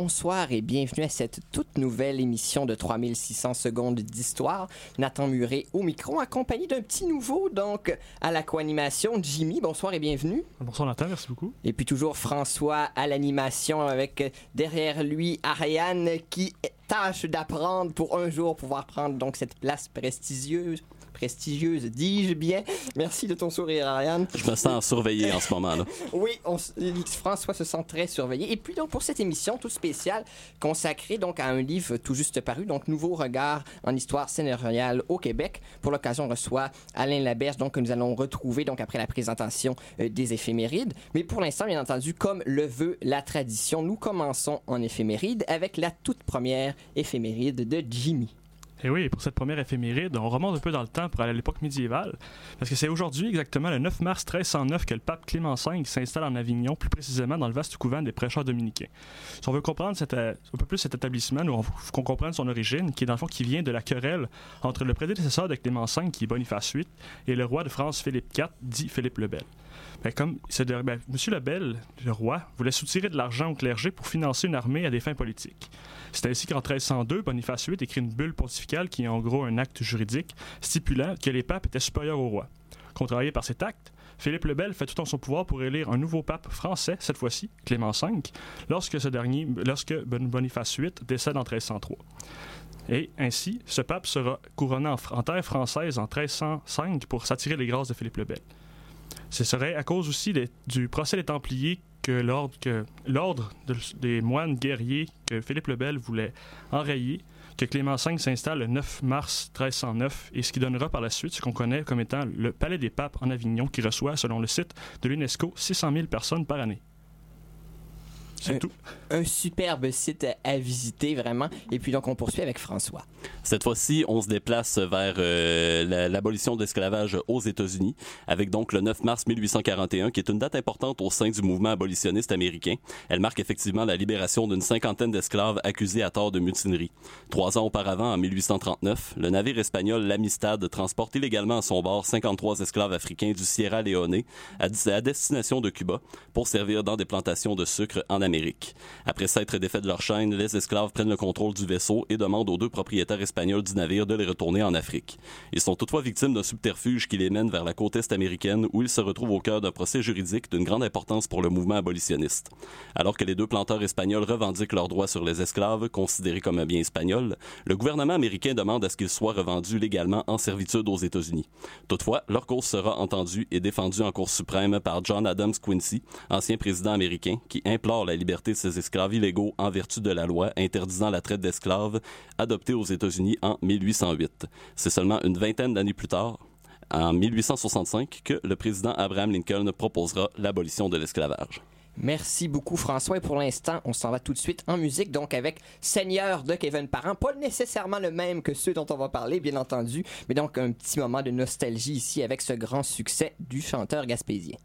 Bonsoir et bienvenue à cette toute nouvelle émission de 3600 secondes d'histoire. Nathan Muret au micro, accompagné d'un petit nouveau, donc à la co-animation, Jimmy. Bonsoir et bienvenue. Bonsoir Nathan, merci beaucoup. Et puis toujours François à l'animation avec euh, derrière lui Ariane qui tâche d'apprendre pour un jour pouvoir prendre donc cette place prestigieuse prestigieuse, dis-je bien. Merci de ton sourire, Ariane. Je me sens surveillé en ce moment-là. oui, François se sent très surveillé. Et puis donc pour cette émission toute spéciale consacrée donc à un livre tout juste paru, donc Nouveau regard en histoire sénatoriale au Québec. Pour l'occasion, on reçoit Alain Laberge, donc que nous allons retrouver donc après la présentation euh, des éphémérides. Mais pour l'instant, bien entendu, comme le veut la tradition, nous commençons en éphéméride avec la toute première éphéméride de Jimmy. Et oui, pour cette première éphéméride, on remonte un peu dans le temps pour aller à l'époque médiévale, parce que c'est aujourd'hui, exactement le 9 mars 1309, que le pape Clément V s'installe en Avignon, plus précisément dans le vaste couvent des prêcheurs dominicains. Si on veut comprendre euh, un peu plus cet établissement, faut qu'on comprenne son origine, qui est dans le fond qui vient de la querelle entre le prédécesseur de Clément V, qui est Boniface VIII, et le roi de France Philippe IV, dit Philippe le Bel. Ben, comme ben, Monsieur Lebel, le roi, voulait soutirer de l'argent au clergé pour financer une armée à des fins politiques. C'est ainsi qu'en 1302, Boniface VIII écrit une bulle pontificale qui est en gros un acte juridique stipulant que les papes étaient supérieurs au roi. Contrarié par cet acte, Philippe le Bel fait tout en son pouvoir pour élire un nouveau pape français, cette fois-ci, Clément V, lorsque ce dernier, lorsque Boniface VIII décède en 1303. Et ainsi, ce pape sera couronné en, terre française en 1305 pour s'attirer les grâces de Philippe le Bel. Ce serait à cause aussi du procès des Templiers que l'ordre des moines guerriers que Philippe le Bel voulait enrayer, que Clément V s'installe le 9 mars 1309 et ce qui donnera par la suite ce qu'on connaît comme étant le Palais des Papes en Avignon qui reçoit, selon le site de l'UNESCO, 600 000 personnes par année. C'est tout. Un superbe site à visiter, vraiment. Et puis donc, on poursuit avec François. Cette fois-ci, on se déplace vers euh, l'abolition de l'esclavage aux États-Unis, avec donc le 9 mars 1841, qui est une date importante au sein du mouvement abolitionniste américain. Elle marque effectivement la libération d'une cinquantaine d'esclaves accusés à tort de mutinerie. Trois ans auparavant, en 1839, le navire espagnol l'Amistad transporte illégalement à son bord 53 esclaves africains du Sierra Leone à, à destination de Cuba pour servir dans des plantations de sucre en Amérique. Après s'être défaits de leur chaîne, les esclaves prennent le contrôle du vaisseau et demandent aux deux propriétaires espagnols du navire de les retourner en Afrique. Ils sont toutefois victimes d'un subterfuge qui les mène vers la côte est américaine où ils se retrouvent au cœur d'un procès juridique d'une grande importance pour le mouvement abolitionniste. Alors que les deux planteurs espagnols revendiquent leurs droits sur les esclaves, considérés comme un bien espagnol, le gouvernement américain demande à ce qu'ils soient revendus légalement en servitude aux États-Unis. Toutefois, leur cause sera entendue et défendue en Cour suprême par John Adams Quincy, ancien président américain, qui implore la liberté de ses esclaves illégaux en vertu de la loi interdisant la traite d'esclaves adoptée aux États-Unis en 1808. C'est seulement une vingtaine d'années plus tard, en 1865, que le président Abraham Lincoln proposera l'abolition de l'esclavage. Merci beaucoup François et pour l'instant on s'en va tout de suite en musique donc avec Seigneur de Kevin Parent pas nécessairement le même que ceux dont on va parler bien entendu mais donc un petit moment de nostalgie ici avec ce grand succès du chanteur gaspésien.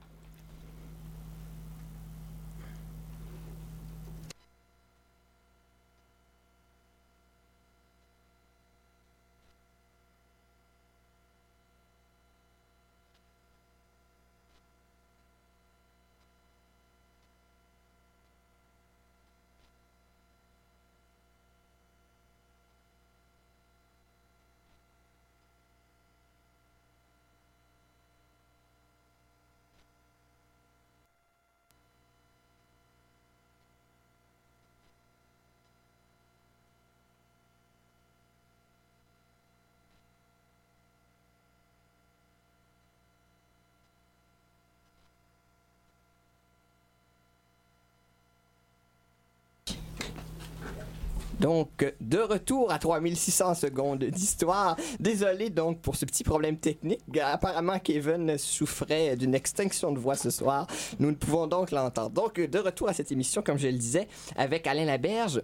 Donc, de retour à 3600 secondes d'histoire. Désolé donc pour ce petit problème technique. Apparemment, Kevin souffrait d'une extinction de voix ce soir. Nous ne pouvons donc l'entendre. Donc, de retour à cette émission, comme je le disais, avec Alain Laberge.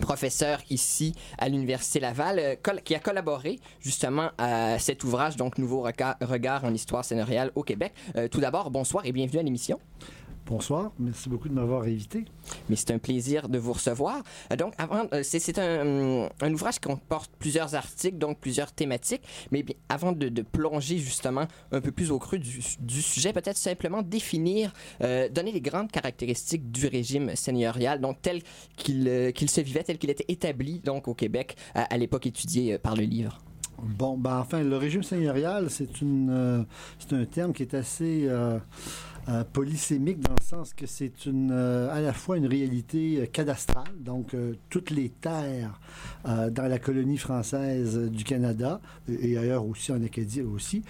professeur ici à l'Université Laval, euh, qui a collaboré justement à cet ouvrage, donc Nouveau regard, en histoire scénariale au Québec. Euh, tout d'abord, bonsoir et bienvenue à l'émission. Bonsoir, merci beaucoup de m'avoir invité. Mais c'est un plaisir de vous recevoir. Euh, donc, avant, c'est un, un, ouvrage qui comporte plusieurs articles, donc plusieurs thématiques. Mais avant de, plonger justement un peu plus au creux du, sujet, peut-être simplement définir, donner les grandes caractéristiques du régime seigneurial, donc tel qu'il se vivait, tel qu'il était établi donc au Québec à, l'époque étudiée euh, par le livre? Bon, ben enfin, le régime seigneurial, c'est une, euh, c'est un terme qui est assez euh, polysémique dans le sens que c'est une, euh, à la fois une réalité euh, cadastrale, donc toutes les terres dans la colonie française du Canada et ailleurs aussi en Acadie aussi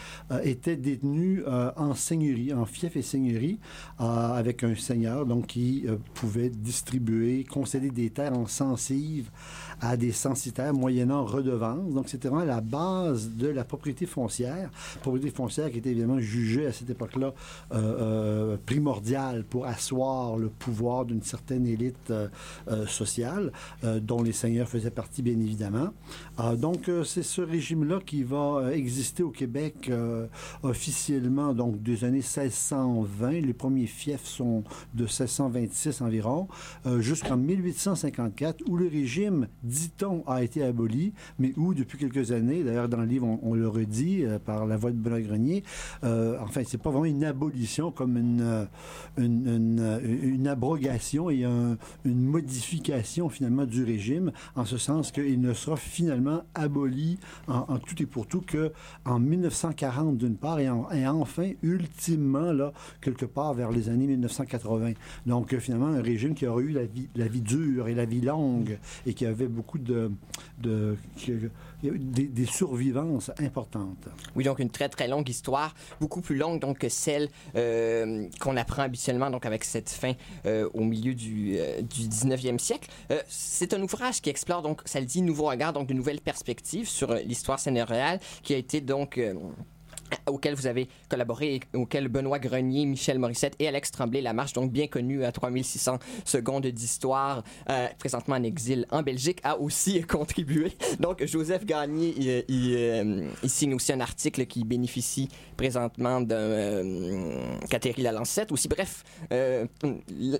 étaient détenues en seigneurie, en fief et seigneurie, avec un seigneur donc qui pouvait distribuer, concéder des terres en censives à des censitaires moyennant redevance. Donc c'était vraiment la base de la propriété foncière, propriété foncière qui était évidemment jugée à cette époque-là primordial pour asseoir le pouvoir d'une certaine élite euh, euh, sociale, dont les seigneurs faisaient partie, bien évidemment. donc, c'est ce régime-là qui va exister au Québec officiellement, donc des années 1620. Les premiers fiefs sont de 1626 environ, jusqu'en 1854, où le régime, dit-on, a été aboli, mais où, depuis quelques années, d'ailleurs, dans le livre, on, le redit par la voix de Benoît Grenier, enfin, c'est pas vraiment une abolition comme une, une, une, abrogation et une modification finalement du régime, en ce sens qu'il ne sera finalement aboli en, tout et pour tout que en 1940 d'une part et, et, enfin ultimement là quelque part vers les années 1980. Donc finalement un régime qui aurait eu la vie, la vie dure et la vie longue et qui avait beaucoup de des, survivances importantes. Oui, donc une très très longue histoire, beaucoup plus longue donc que celle euh, qu'on apprend habituellement donc avec cette fin euh, au milieu du, euh, du 19e siècle. c'est un ouvrage qui explore donc, ça le dit, nouveau regard, donc de nouvelles perspectives sur l'histoire scénariale qui a été donc auquel vous avez collaboré et auquel Benoît Grenier, Michel Morissette et Alex Tremblay, la marche donc bien connue à 3600 secondes d'histoire, euh, présentement en exil en Belgique, a aussi contribué. Donc Joseph Gagné, il, il, il, signe aussi un article qui bénéficie présentement d'un euh, Catherine Lalancette. Aussi, bref, euh,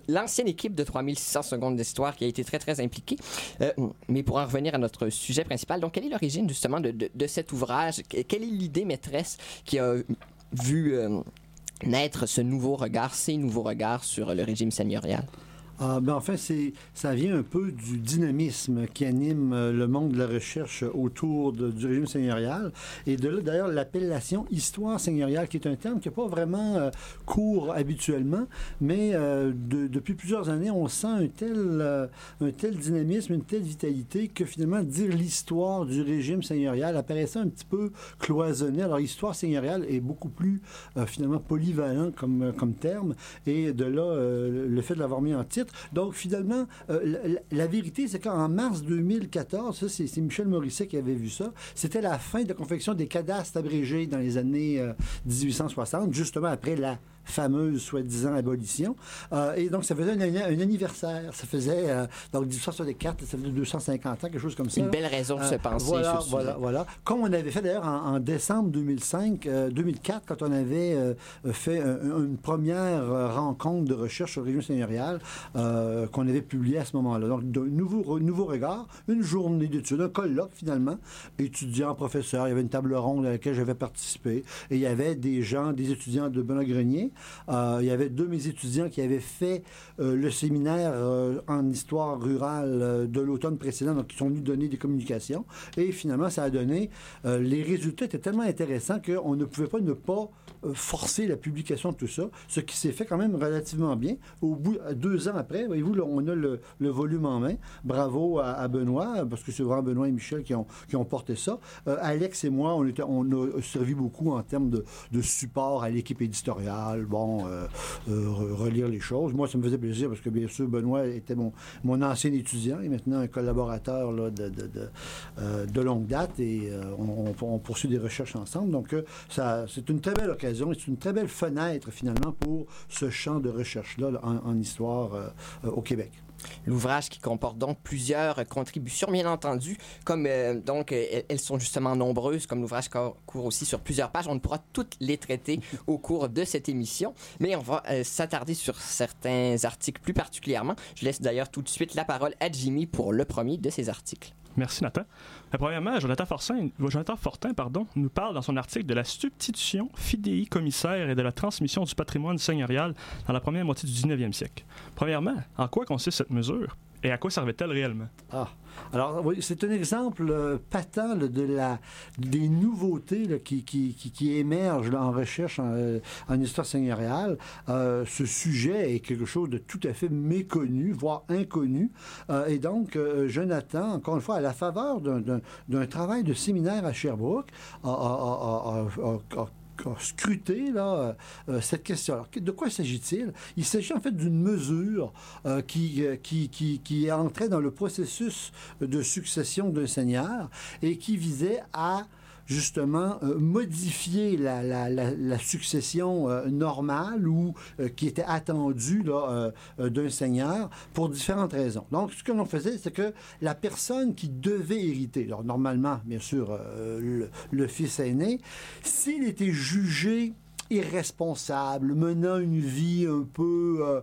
l'ancienne équipe de 3600 secondes d'histoire qui a été très très impliquée. Euh, mais pour en revenir à notre sujet principal, donc quelle est l'origine justement de, de, de cet ouvrage? Quelle est l'idée maîtresse qui a vu euh, naître ce nouveau regard, ces nouveaux regards sur le régime seigneurial? Ah, ben, ça vient un peu du dynamisme qui anime euh, le monde de la recherche autour du régime seigneurial. Et de là, d'ailleurs, l'appellation histoire seigneuriale, qui est un terme qui n'est pas vraiment euh, court habituellement, mais euh, depuis plusieurs années, on sent un tel, dynamisme, une telle vitalité que finalement, dire l'histoire du régime seigneurial apparaissait un petit peu cloisonné. Alors, histoire seigneuriale est beaucoup plus finalement polyvalent comme terme. Et de là, le fait de l'avoir mis en titre, donc, finalement, euh, la, vérité, c'est qu'en mars 2014, ça, c'est Michel Morisset qui avait vu ça, c'était la fin de la confection des cadastres abrégés dans les années 1860, euh, justement après la fameuse soi-disant abolition. Euh, et donc, ça faisait un, anniversaire. Ça faisait, euh, donc 1864, ça faisait 250 ans, quelque chose comme ça. Une belle raison de se euh, penser. Voilà, voilà, voilà. Comme on avait fait d'ailleurs en, décembre 2005, 2004, quand on avait fait une première rencontre de recherche sur le régime seigneurial qu'on avait publié à ce moment-là. Donc, de nouveau, nouveau regard, une journée d'études, un colloque finalement, étudiants, professeurs. Il y avait une table ronde à laquelle j'avais participé et il y avait des gens, des étudiants de Benoît Grenier, euh, il y avait deux de mes étudiants qui avaient fait euh, le séminaire euh, en histoire rurale de l'automne précédent, donc qui sont venus donner des communications. Et finalement, ça a donné... les résultats étaient tellement intéressants qu'on ne pouvait pas ne pas forcer la publication de tout ça, ce qui s'est fait quand même relativement bien. Au bout, deux ans après, voyez-vous, on a le, volume en main. Bravo à, Benoît, parce que c'est vraiment Benoît et Michel qui ont, qui ont porté ça. Alex et moi, on, on a servi beaucoup en termes de, de support à l'équipe éditoriale, bon, euh, euh, relire les choses. Moi, ça me faisait plaisir parce que, bien sûr, Benoît était mon, mon ancien étudiant et maintenant un collaborateur là, de, de, de, euh, longue date et on, poursuit des recherches ensemble. Donc, c'est une très belle occasion et c'est une très belle fenêtre, finalement, pour ce champ de recherche-là en, histoire au Québec. L'ouvrage qui comporte donc plusieurs contributions, bien entendu, comme euh, donc euh, elles sont justement nombreuses, comme l'ouvrage court aussi sur plusieurs pages. On ne pourra toutes les traiter au cours de cette émission, mais on va euh, s'attarder sur certains articles plus particulièrement. Je laisse d'ailleurs tout de suite la parole à Jimmy pour le premier de ces articles. Merci Nathan. premièrement, Jonathan Fortin, Jonathan Fortin pardon, nous parle dans son article de la substitution fidei commissaire et de la transmission du patrimoine seigneurial dans la première moitié du 19e siècle. Premièrement, en quoi consiste cette mesure? Et à quoi servait-elle réellement? Ah, alors, c'est un exemple euh, patent de la, des nouveautés qui, qui, qui, émergent en recherche en, euh, histoire seigneuriale. Euh, ce sujet est quelque chose de tout à fait méconnu, voire inconnu. et donc, Jonathan, encore une fois, à la faveur d'un travail de séminaire à Sherbrooke, a scruter là, euh, cette question. De quoi s'agit-il? Il, s'agit en fait d'une mesure euh, qui, euh, qui, qui, qui, est entrée dans le processus de succession d'un seigneur et qui visait à justement euh, modifier la, succession euh, normale ou euh, qui était attendue d'un seigneur pour différentes raisons. Donc, ce que l'on faisait, c'est que la personne qui devait hériter, alors normalement, bien sûr, le, fils aîné, s'il était jugé irresponsable, menant une vie un peu... Euh,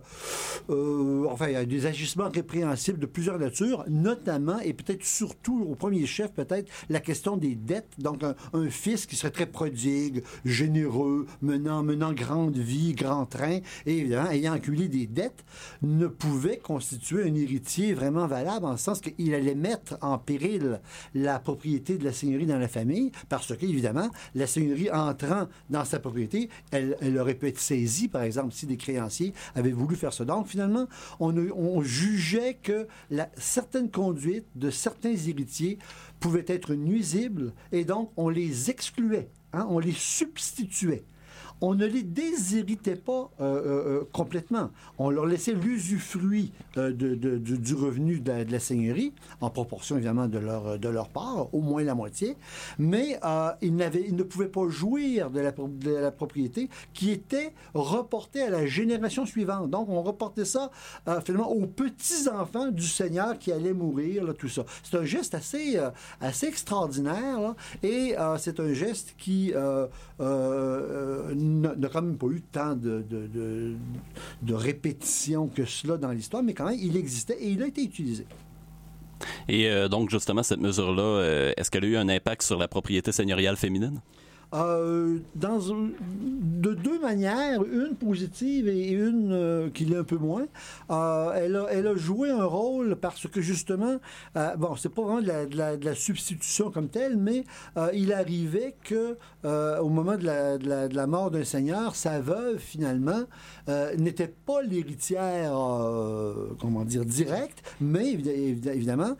euh, enfin, il y a des agissements répréhensibles de plusieurs natures, notamment, et peut-être surtout, au premier chef, peut-être, la question des dettes. Donc, un, fils qui serait très prodigue, généreux, menant, menant grande vie, grand train, et évidemment, ayant accumulé des dettes, ne pouvait constituer un héritier vraiment valable, en sens qu'il allait mettre en péril la propriété de la seigneurie dans la famille, parce que, évidemment, la seigneurie entrant dans sa propriété elle, aurait pu être saisie, par exemple, si des créanciers avaient voulu faire ça. Donc, finalement, on, jugeait que certaines conduites de certains héritiers pouvaient être nuisibles et donc on les excluait, hein, on les substituait on ne les déshéritait pas euh, euh, euh, complètement. On leur laissait l'usufruit du revenu de la, seigneurie, en proportion évidemment de leur, part, au moins la moitié, mais ils, ne pouvaient pas jouir de la, propriété qui était reportée à la génération suivante. Donc on reportait ça finalement aux petits-enfants du Seigneur qui allaient mourir, tout ça. C'est un geste assez extraordinaire et c'est un geste qui n'a quand même pas eu tant de, de, de, répétitions que cela dans l'histoire, mais quand même, il existait et il a été utilisé. Et euh, donc, justement, cette mesure-là, euh, est-ce qu'elle a eu un impact sur la propriété seigneuriale féminine? Euh, de deux manières, une positive et une euh, qui l'est un peu moins. Elle, a, joué un rôle parce que justement, euh, bon, c'est pas vraiment de la, substitution comme telle, mais il arrivait que au moment de la, de la mort d'un seigneur, sa veuve finalement n'était pas l'héritière, comment dire, directe, mais évidemment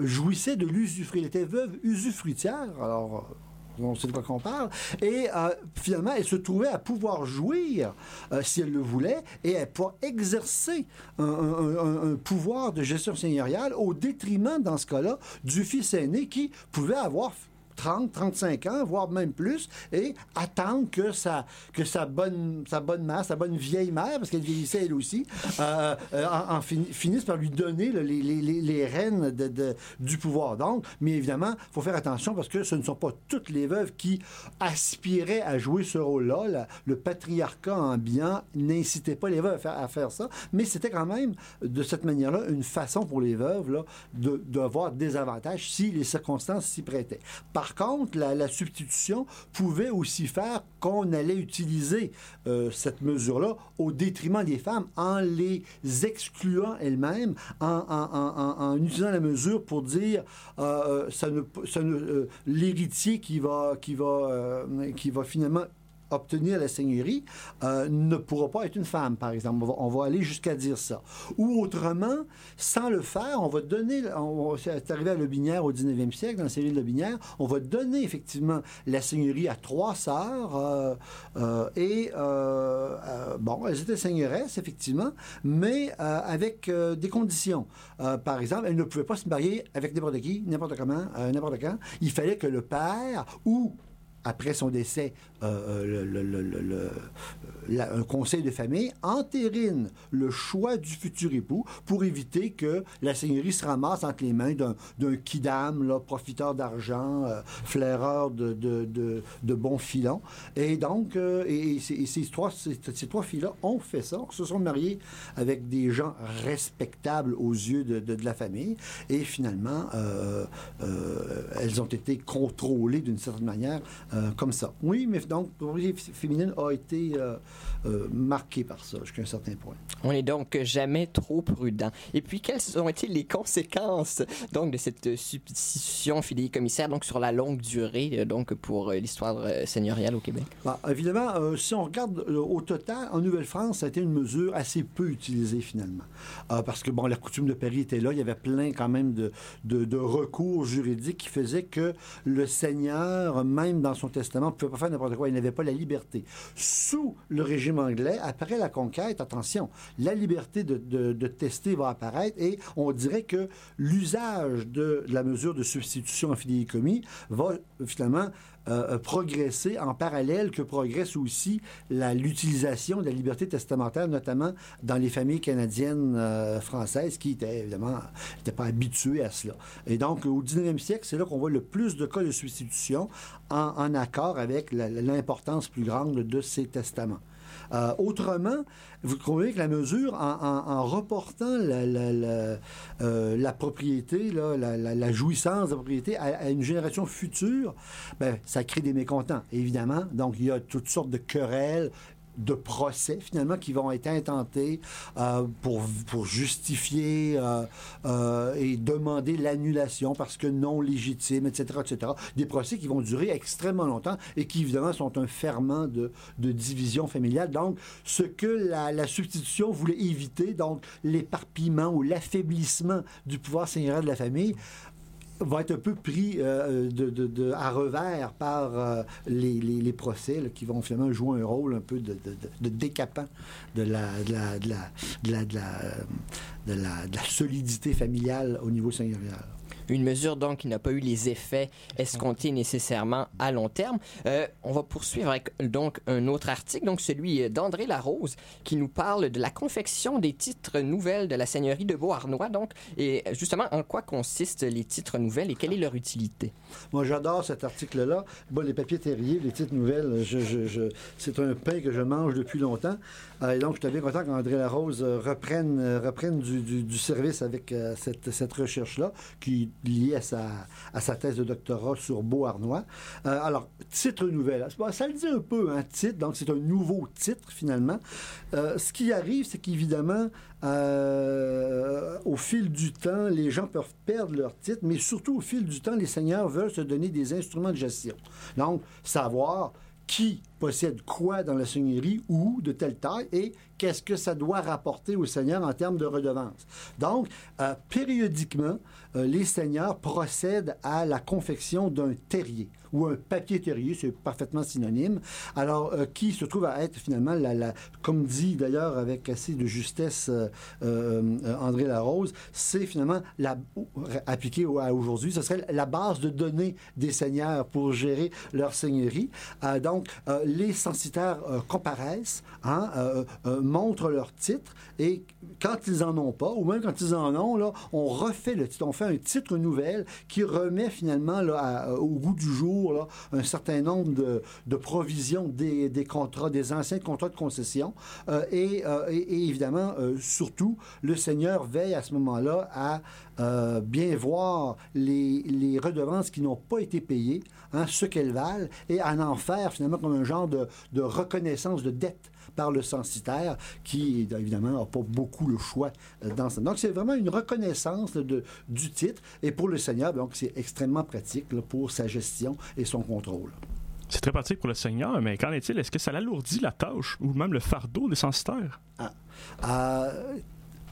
jouissait de l'usufruit. Elle était veuve usufruitière. Alors on sait de quoi qu'on parle. Et euh, finalement, elle se trouvait à pouvoir jouir, euh, si elle le voulait, et à pouvoir exercer un, pouvoir de gestion seigneuriale au détriment, dans ce cas-là, du fils aîné qui pouvait avoir 30, 35 ans, voire même plus, et attendre que sa, que sa bonne, sa bonne mère, sa bonne vieille mère, parce qu'elle vieillissait elle aussi, euh, euh, finisse par lui donner les, les, les, rênes de, du pouvoir. Donc, mais évidemment, il faut faire attention parce que ce ne sont pas toutes les veuves qui aspiraient à jouer ce rôle-là. Le patriarcat ambiant n'incitait pas les veuves à faire, à faire ça, mais c'était quand même, de cette manière-là, une façon pour les veuves là, d'avoir de, des avantages si les circonstances s'y prêtaient. Contre, la, substitution pouvait aussi faire qu'on allait utiliser euh, cette mesure-là au détriment des femmes en les excluant elles-mêmes, en, utilisant la mesure pour dire euh, euh, ça ne, l'héritier qui va, qui, va, qui va finalement obtenir la seigneurie euh, ne pourra pas être une femme, par exemple. On va, aller jusqu'à dire ça. Ou autrement, sans le faire, on va donner, c'est arrivé à Lobinière au 19e siècle, dans la série de Lobinière, on va donner effectivement la seigneurie à trois sœurs, euh, euh, et bon, elles étaient seigneuresses, effectivement, mais avec des conditions. par exemple, elles ne pouvaient pas se marier avec n'importe qui, n'importe comment, n'importe quand. Il fallait que le père ou après son décès, euh, le, un conseil de famille entérine le choix du futur époux pour éviter que la seigneurie se ramasse entre les mains d'un kidam, profiteur d'argent, flaireur de, de, de, bons filons. Et donc, et, ces, trois, ces, trois filles-là ont fait ça, se sont mariés avec des gens respectables aux yeux de, la famille, et finalement, elles ont été contrôlées d'une certaine manière comme ça. Oui, mais donc, la féminine a été euh, euh, marquée par ça jusqu'à un certain point. On est donc jamais trop prudent. Et puis, quelles ont été les conséquences donc de cette substitution fidéicommissaire donc sur la longue durée euh, donc pour l'histoire seigneuriale au Québec? Bah, évidemment, si on regarde au total, en Nouvelle-France, ça a été une mesure assez peu utilisée finalement. parce que, bon, la coutume de Paris était là, il y avait plein quand même de, de, de recours juridiques qui faisaient que le seigneur, même dans son testament, ne pouvait pas faire n'importe quoi. Il n'avait pas la liberté. Sous le régime anglais, après la conquête, attention, la liberté de, tester va apparaître et on dirait que l'usage de la mesure de substitution en fidéicommis va finalement euh, progresser en parallèle que progresse aussi l'utilisation de la liberté testamentaire, notamment dans les familles canadiennes euh, françaises qui étaient évidemment n'étaient pas habituées à cela. Et donc, au 19e siècle, c'est là qu'on voit le plus de cas de substitution en, accord avec l'importance plus grande de ces testaments. Euh, autrement, vous trouvez que la mesure, en, reportant la, la, propriété, la, jouissance de la propriété à, une génération future, ben, ça crée des mécontents, évidemment. Donc, il y a toutes sortes de querelles de procès finalement qui vont être intentés euh, pour, pour justifier euh, euh, et demander l'annulation parce que non légitime, etc., etc. Des procès qui vont durer extrêmement longtemps et qui évidemment sont un ferment de, de division familiale. Donc, ce que la, la substitution voulait éviter, donc l'éparpillement ou l'affaiblissement du pouvoir seigneurial de la famille, va être un peu pris euh, à revers par euh, les, procès qui vont finalement jouer un rôle un peu de, décapant de la solidité familiale au niveau seigneurial. Une mesure donc qui n'a pas eu les effets escomptés nécessairement à long terme. Euh, on va poursuivre avec donc un autre article, donc celui d'André Larose, qui nous parle de la confection des titres nouvelles de la seigneurie de Beauharnois. Donc, et justement, en quoi consistent les titres nouvelles et quelle est leur utilité Moi, j'adore cet article-là. Bon, les papiers terriers, les titres nouvelles, c'est un pain que je mange depuis longtemps. Euh, et donc, je suis bien content qu'André Larose reprenne, reprenne du, du, service avec euh, cette, cette recherche-là, qui lié à sa, à sa thèse de doctorat sur Beauharnois. Euh, alors, titre nouvelle. Ça le dit un peu, un titre, donc c'est un nouveau titre finalement. Euh, ce qui arrive, c'est qu'évidemment, euh, au fil du temps, les gens peuvent perdre leur titre, mais surtout au fil du temps, les seigneurs veulent se donner des instruments de gestion. Donc, savoir qui possède quoi dans la seigneurie ou de telle taille et qu'est-ce que ça doit rapporter au seigneur en termes de redevance. Donc, périodiquement, euh, les seigneurs procèdent à la confection d'un terrier ou un papier terrier, c'est parfaitement synonyme. Alors, euh, qui se trouve à être finalement, la, comme dit d'ailleurs avec assez de justesse euh, André Larose, c'est finalement appliqué à aujourd'hui, ce serait la base de données des seigneurs pour gérer leur seigneurie. donc, les censitaires comparaissent, hein, montrent leur titre et quand ils en ont pas, ou même quand ils en ont, là, on refait le titre, on fait un titre nouvelle qui remet finalement là, au goût du jour un certain nombre de, provisions des, contrats, des anciens contrats de concession. Euh, euh, et, évidemment, euh, surtout, le Seigneur veille à ce moment-là à bien voir les, redevances qui n'ont pas été payées, hein, ce qu'elles valent, et à en faire finalement comme un genre de reconnaissance de dette par le censitaire, qui, évidemment, n'a pas beaucoup le choix euh, dans ça. Donc, c'est vraiment une reconnaissance de, du titre. Et pour le Seigneur, donc, c'est extrêmement pratique pour sa gestion et son contrôle. C'est très pratique pour le Seigneur, mais qu'en est-il? Est-ce que ça alourdit la tâche ou même le fardeau des censitaires? Ah. Euh,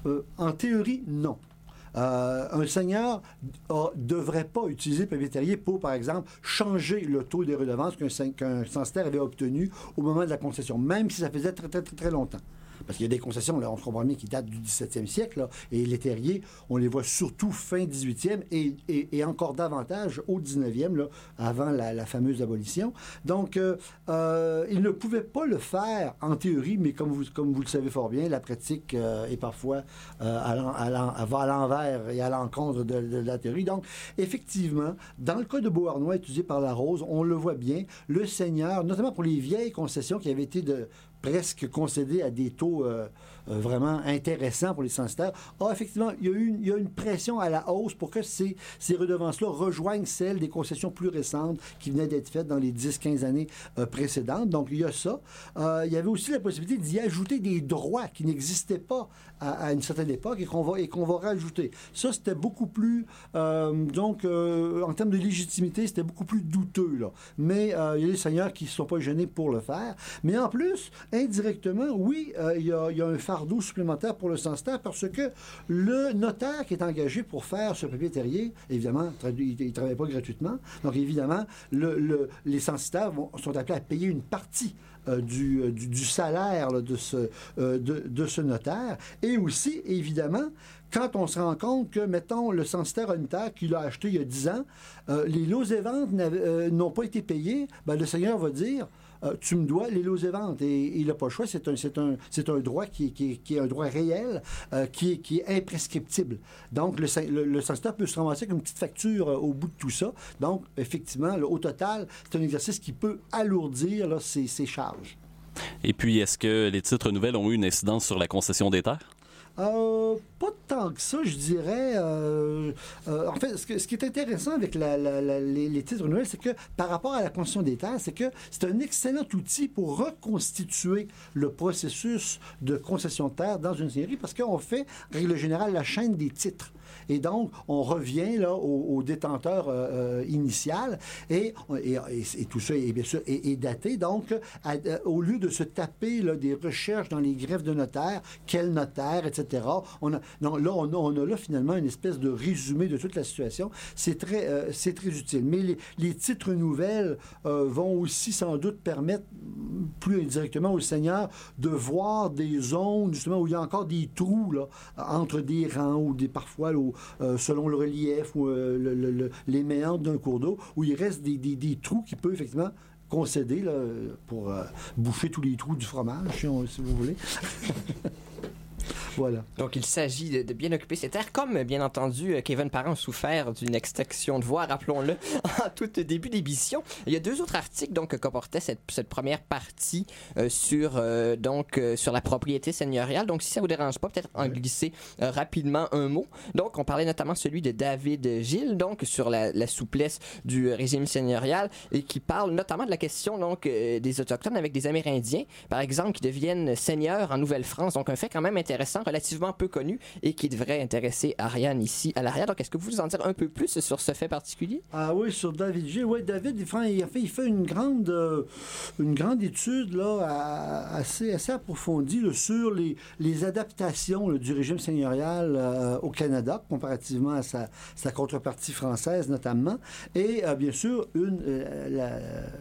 euh, en théorie, non. Euh, un seigneur ne devrait pas utiliser le terrier pour, par exemple, changer le taux des redevances qu'un censitaire avait obtenu au moment de la concession, même si ça faisait très, très, très, très longtemps. Parce qu'il y a des concessions, là, on se comprend bien, qui datent du 17e siècle, et les terriers, on les voit surtout fin 18e et, encore davantage au 19e, là, avant la, fameuse abolition. Donc, euh, euh, ils ne pouvaient pas le faire en théorie, mais comme vous, le savez fort bien, la pratique euh, est parfois allant- va à l'envers et à l'encontre de, de la théorie. Donc, effectivement, dans le cas de Beauharnois étudié par La Rose, on le voit bien, le Seigneur, notamment pour les vieilles concessions qui avaient été de presque concédées à des taux euh, euh, vraiment intéressants pour les censitaires, a effectivement, il y a une, pression à la hausse pour que ces, ces redevances-là rejoignent celles des concessions plus récentes qui venaient d'être faites dans les 10-15 années euh, précédentes. Donc, il y a ça. Il y avait aussi la possibilité d'y ajouter des droits qui n'existaient pas à, une certaine époque et qu'on va, et va rajouter. Ça, c'était beaucoup plus, euh, donc, euh, en termes de légitimité, c'était beaucoup plus douteux. Là. Mais euh, il y a des seigneurs qui ne sont pas gênés pour le faire. Mais en plus, indirectement, oui, il, y a, un fardeau supplémentaire pour le censitaire parce que le notaire qui est engagé pour faire ce papier terrier, évidemment, il ne travaille pas gratuitement. Donc, évidemment, le- le- les censitaires sont appelés à payer une partie du, euh, du, salaire là, de, ce, euh, de, ce notaire. Et aussi, évidemment, quand on se rend compte que, mettons, le censitaire a qu'il a acheté il y a 10 ans, euh, les lots et ventes euh, n'ont pas été payés, ben, le Seigneur va dire euh, tu me dois les lots et. Et il n'a pas le choix, c'est un, droit qui est, un droit réel, euh, qui, est, imprescriptible. Donc, le, le, peut se ramasser avec une petite facture euh, au bout de tout ça. Donc, effectivement, au total, c'est un exercice qui peut alourdir là, ses charges. Et puis, est-ce que les titres nouvelles ont eu une incidence sur la concession des terres? Euh, pas tant que ça, je dirais. euh, euh, en fait, ce, qui est intéressant avec les, titres nouvelles, c'est que par rapport à la concession des terres, c'est que c'est un excellent outil pour reconstituer le processus de concession de terre dans une série parce qu'on fait, en règle générale, la chaîne des titres. Et donc, on revient là, au, au détenteur euh, euh, initial et, et, tout ça est bien sûr est, daté. Donc, euh, au lieu de se taper là, des recherches dans les greffes de notaire, quel notaire, etc., on a, là, on a, on a là finalement une espèce de résumé de toute la situation. C'est très, c'est très utile. Mais les, titres nouvelles vont aussi sans doute permettre plus indirectement aux seigneurs de voir des zones justement où il y a encore des trous là, entre des rangs ou des parfois euh, selon le relief ou euh, le- le- le- les méandres d'un cours d'eau où il reste des, des- trous qui peuvent effectivement concéder là, pour euh, boucher tous les trous du fromage si vous voulez. voilà. Donc, il s'agit de, de bien occuper ces terres, comme, bien entendu, euh, Kevin Parent a souffert d'une extraction de voix, rappelons-le, en tout début d'émission. Il y a deux autres articles donc, que comportait cette, cette première partie euh, sur, euh, donc, euh, sur la propriété seigneuriale. Donc, si ça vous dérange pas, peut-être en glisser rapidement un mot. Donc, on parlait notamment celui de David Gilles, donc, sur la, la souplesse du régime seigneurial, et qui parle notamment de la question donc, des Autochtones avec des Amérindiens, par exemple, qui deviennent seigneurs en Nouvelle-France. Donc, un fait quand même intéressant, relativement peu connu, et qui devrait intéresser Ariane ici à l'arrière. Donc, est-ce que vous pouvez en dire un peu plus sur ce fait particulier? Ah oui, sur David G. Oui, David, il fait, une, grande, euh, une grande étude là, assez, approfondie sur les, adaptations du régime seigneurial euh, au Canada, comparativement à sa, contrepartie française notamment. Et euh, bien sûr, une,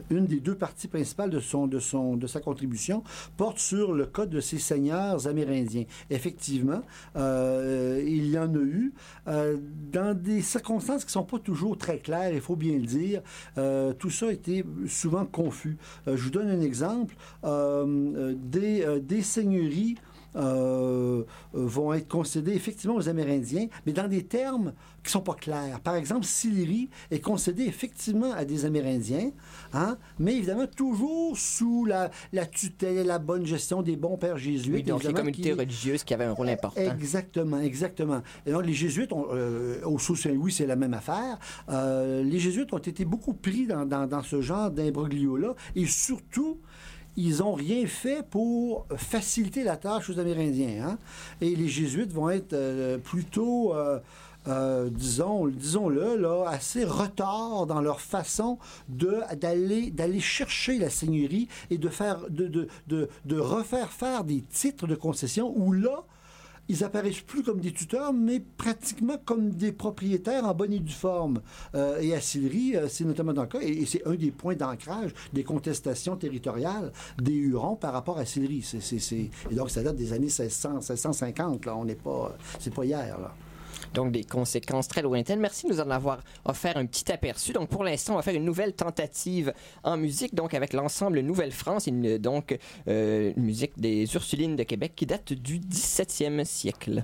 des deux parties principales de, son, de, son, de sa contribution porte sur le code de ces seigneurs amérindiens. Effectivement, euh, il y en a eu euh, dans des circonstances qui sont pas toujours très claires, il faut bien le dire. Euh, tout ça été souvent confus. Je vous donne un exemple. Des, seigneuries vont être concédées effectivement aux Amérindiens, mais dans des termes qui ne sont pas clairs. Par exemple, Sillery est concédé effectivement à des Amérindiens, hein, mais évidemment toujours sous la, la tutelle et la bonne gestion des bons pères jésuites. Oui, donc les communautés qui- religieuses qui avaient un rôle important. Exactement, exactement. Et donc, les Jésuites, ont, euh, au Sault-Saint-Louis, c'est la même affaire. Euh, les Jésuites ont été beaucoup pris dans, dans- dans ce genre d'imbroglio-là. Et surtout, ils n'ont rien fait pour faciliter la tâche aux Amérindiens. hein. Et les Jésuites vont être euh, plutôt... euh, euh, disons, disons-le, là, assez retard dans leur façon de, d'aller, d'aller chercher la seigneurie et de, faire, de, de, de, de refaire faire des titres de concession où là, ils apparaissent plus comme des tuteurs, mais pratiquement comme des propriétaires en bonne et due forme. Euh, et à Sillery, euh, c'est notamment dans le cas, et, c'est un des points d'ancrage des contestations territoriales des Hurons par rapport à Sillery. Et donc, ça date des années 1600, 1650. Là. On n'est pas... C'est pas hier, là donc des conséquences très lointaines. Merci de nous en avoir offert un petit aperçu. Donc pour l'instant, on va faire une nouvelle tentative en musique, donc avec l'ensemble Nouvelle-France, donc euh, une musique des Ursulines de Québec qui date du 17e siècle.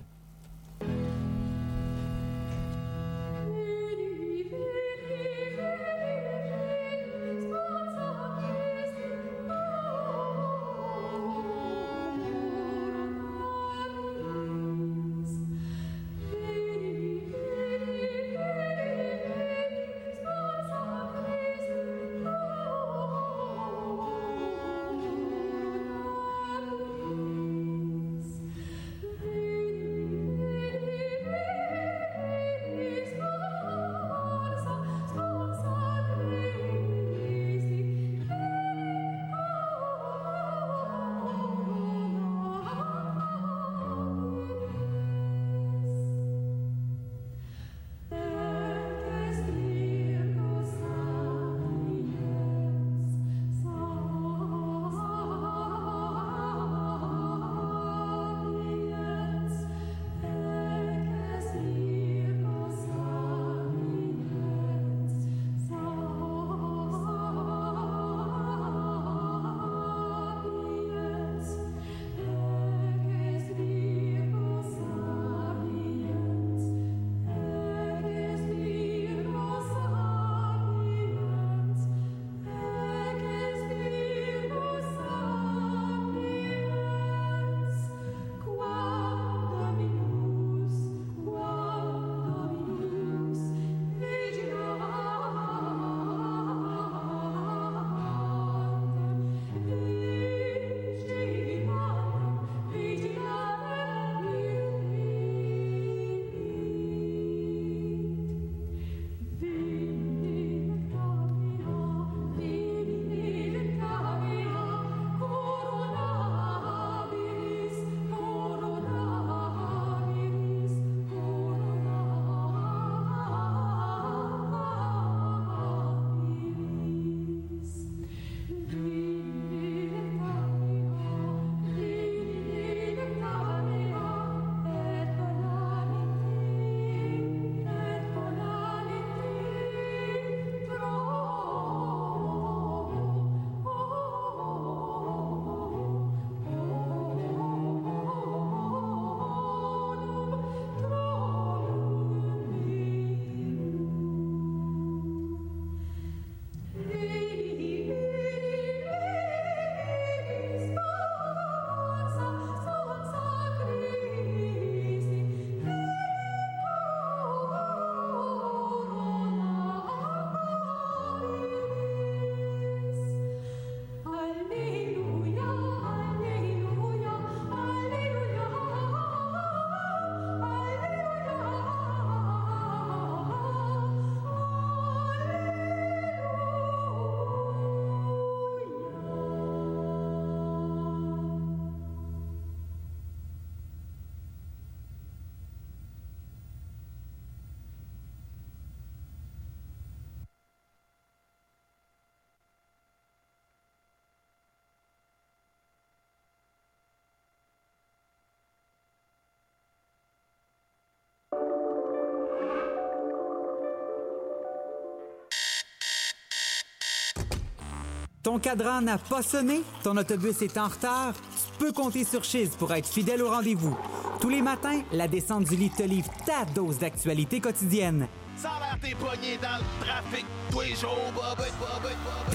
Ton cadran n'a pas sonné? Ton autobus est en retard? Tu peux compter sur Chiz pour être fidèle au rendez-vous. Tous les matins, la descente du lit te livre ta dose d'actualité quotidienne.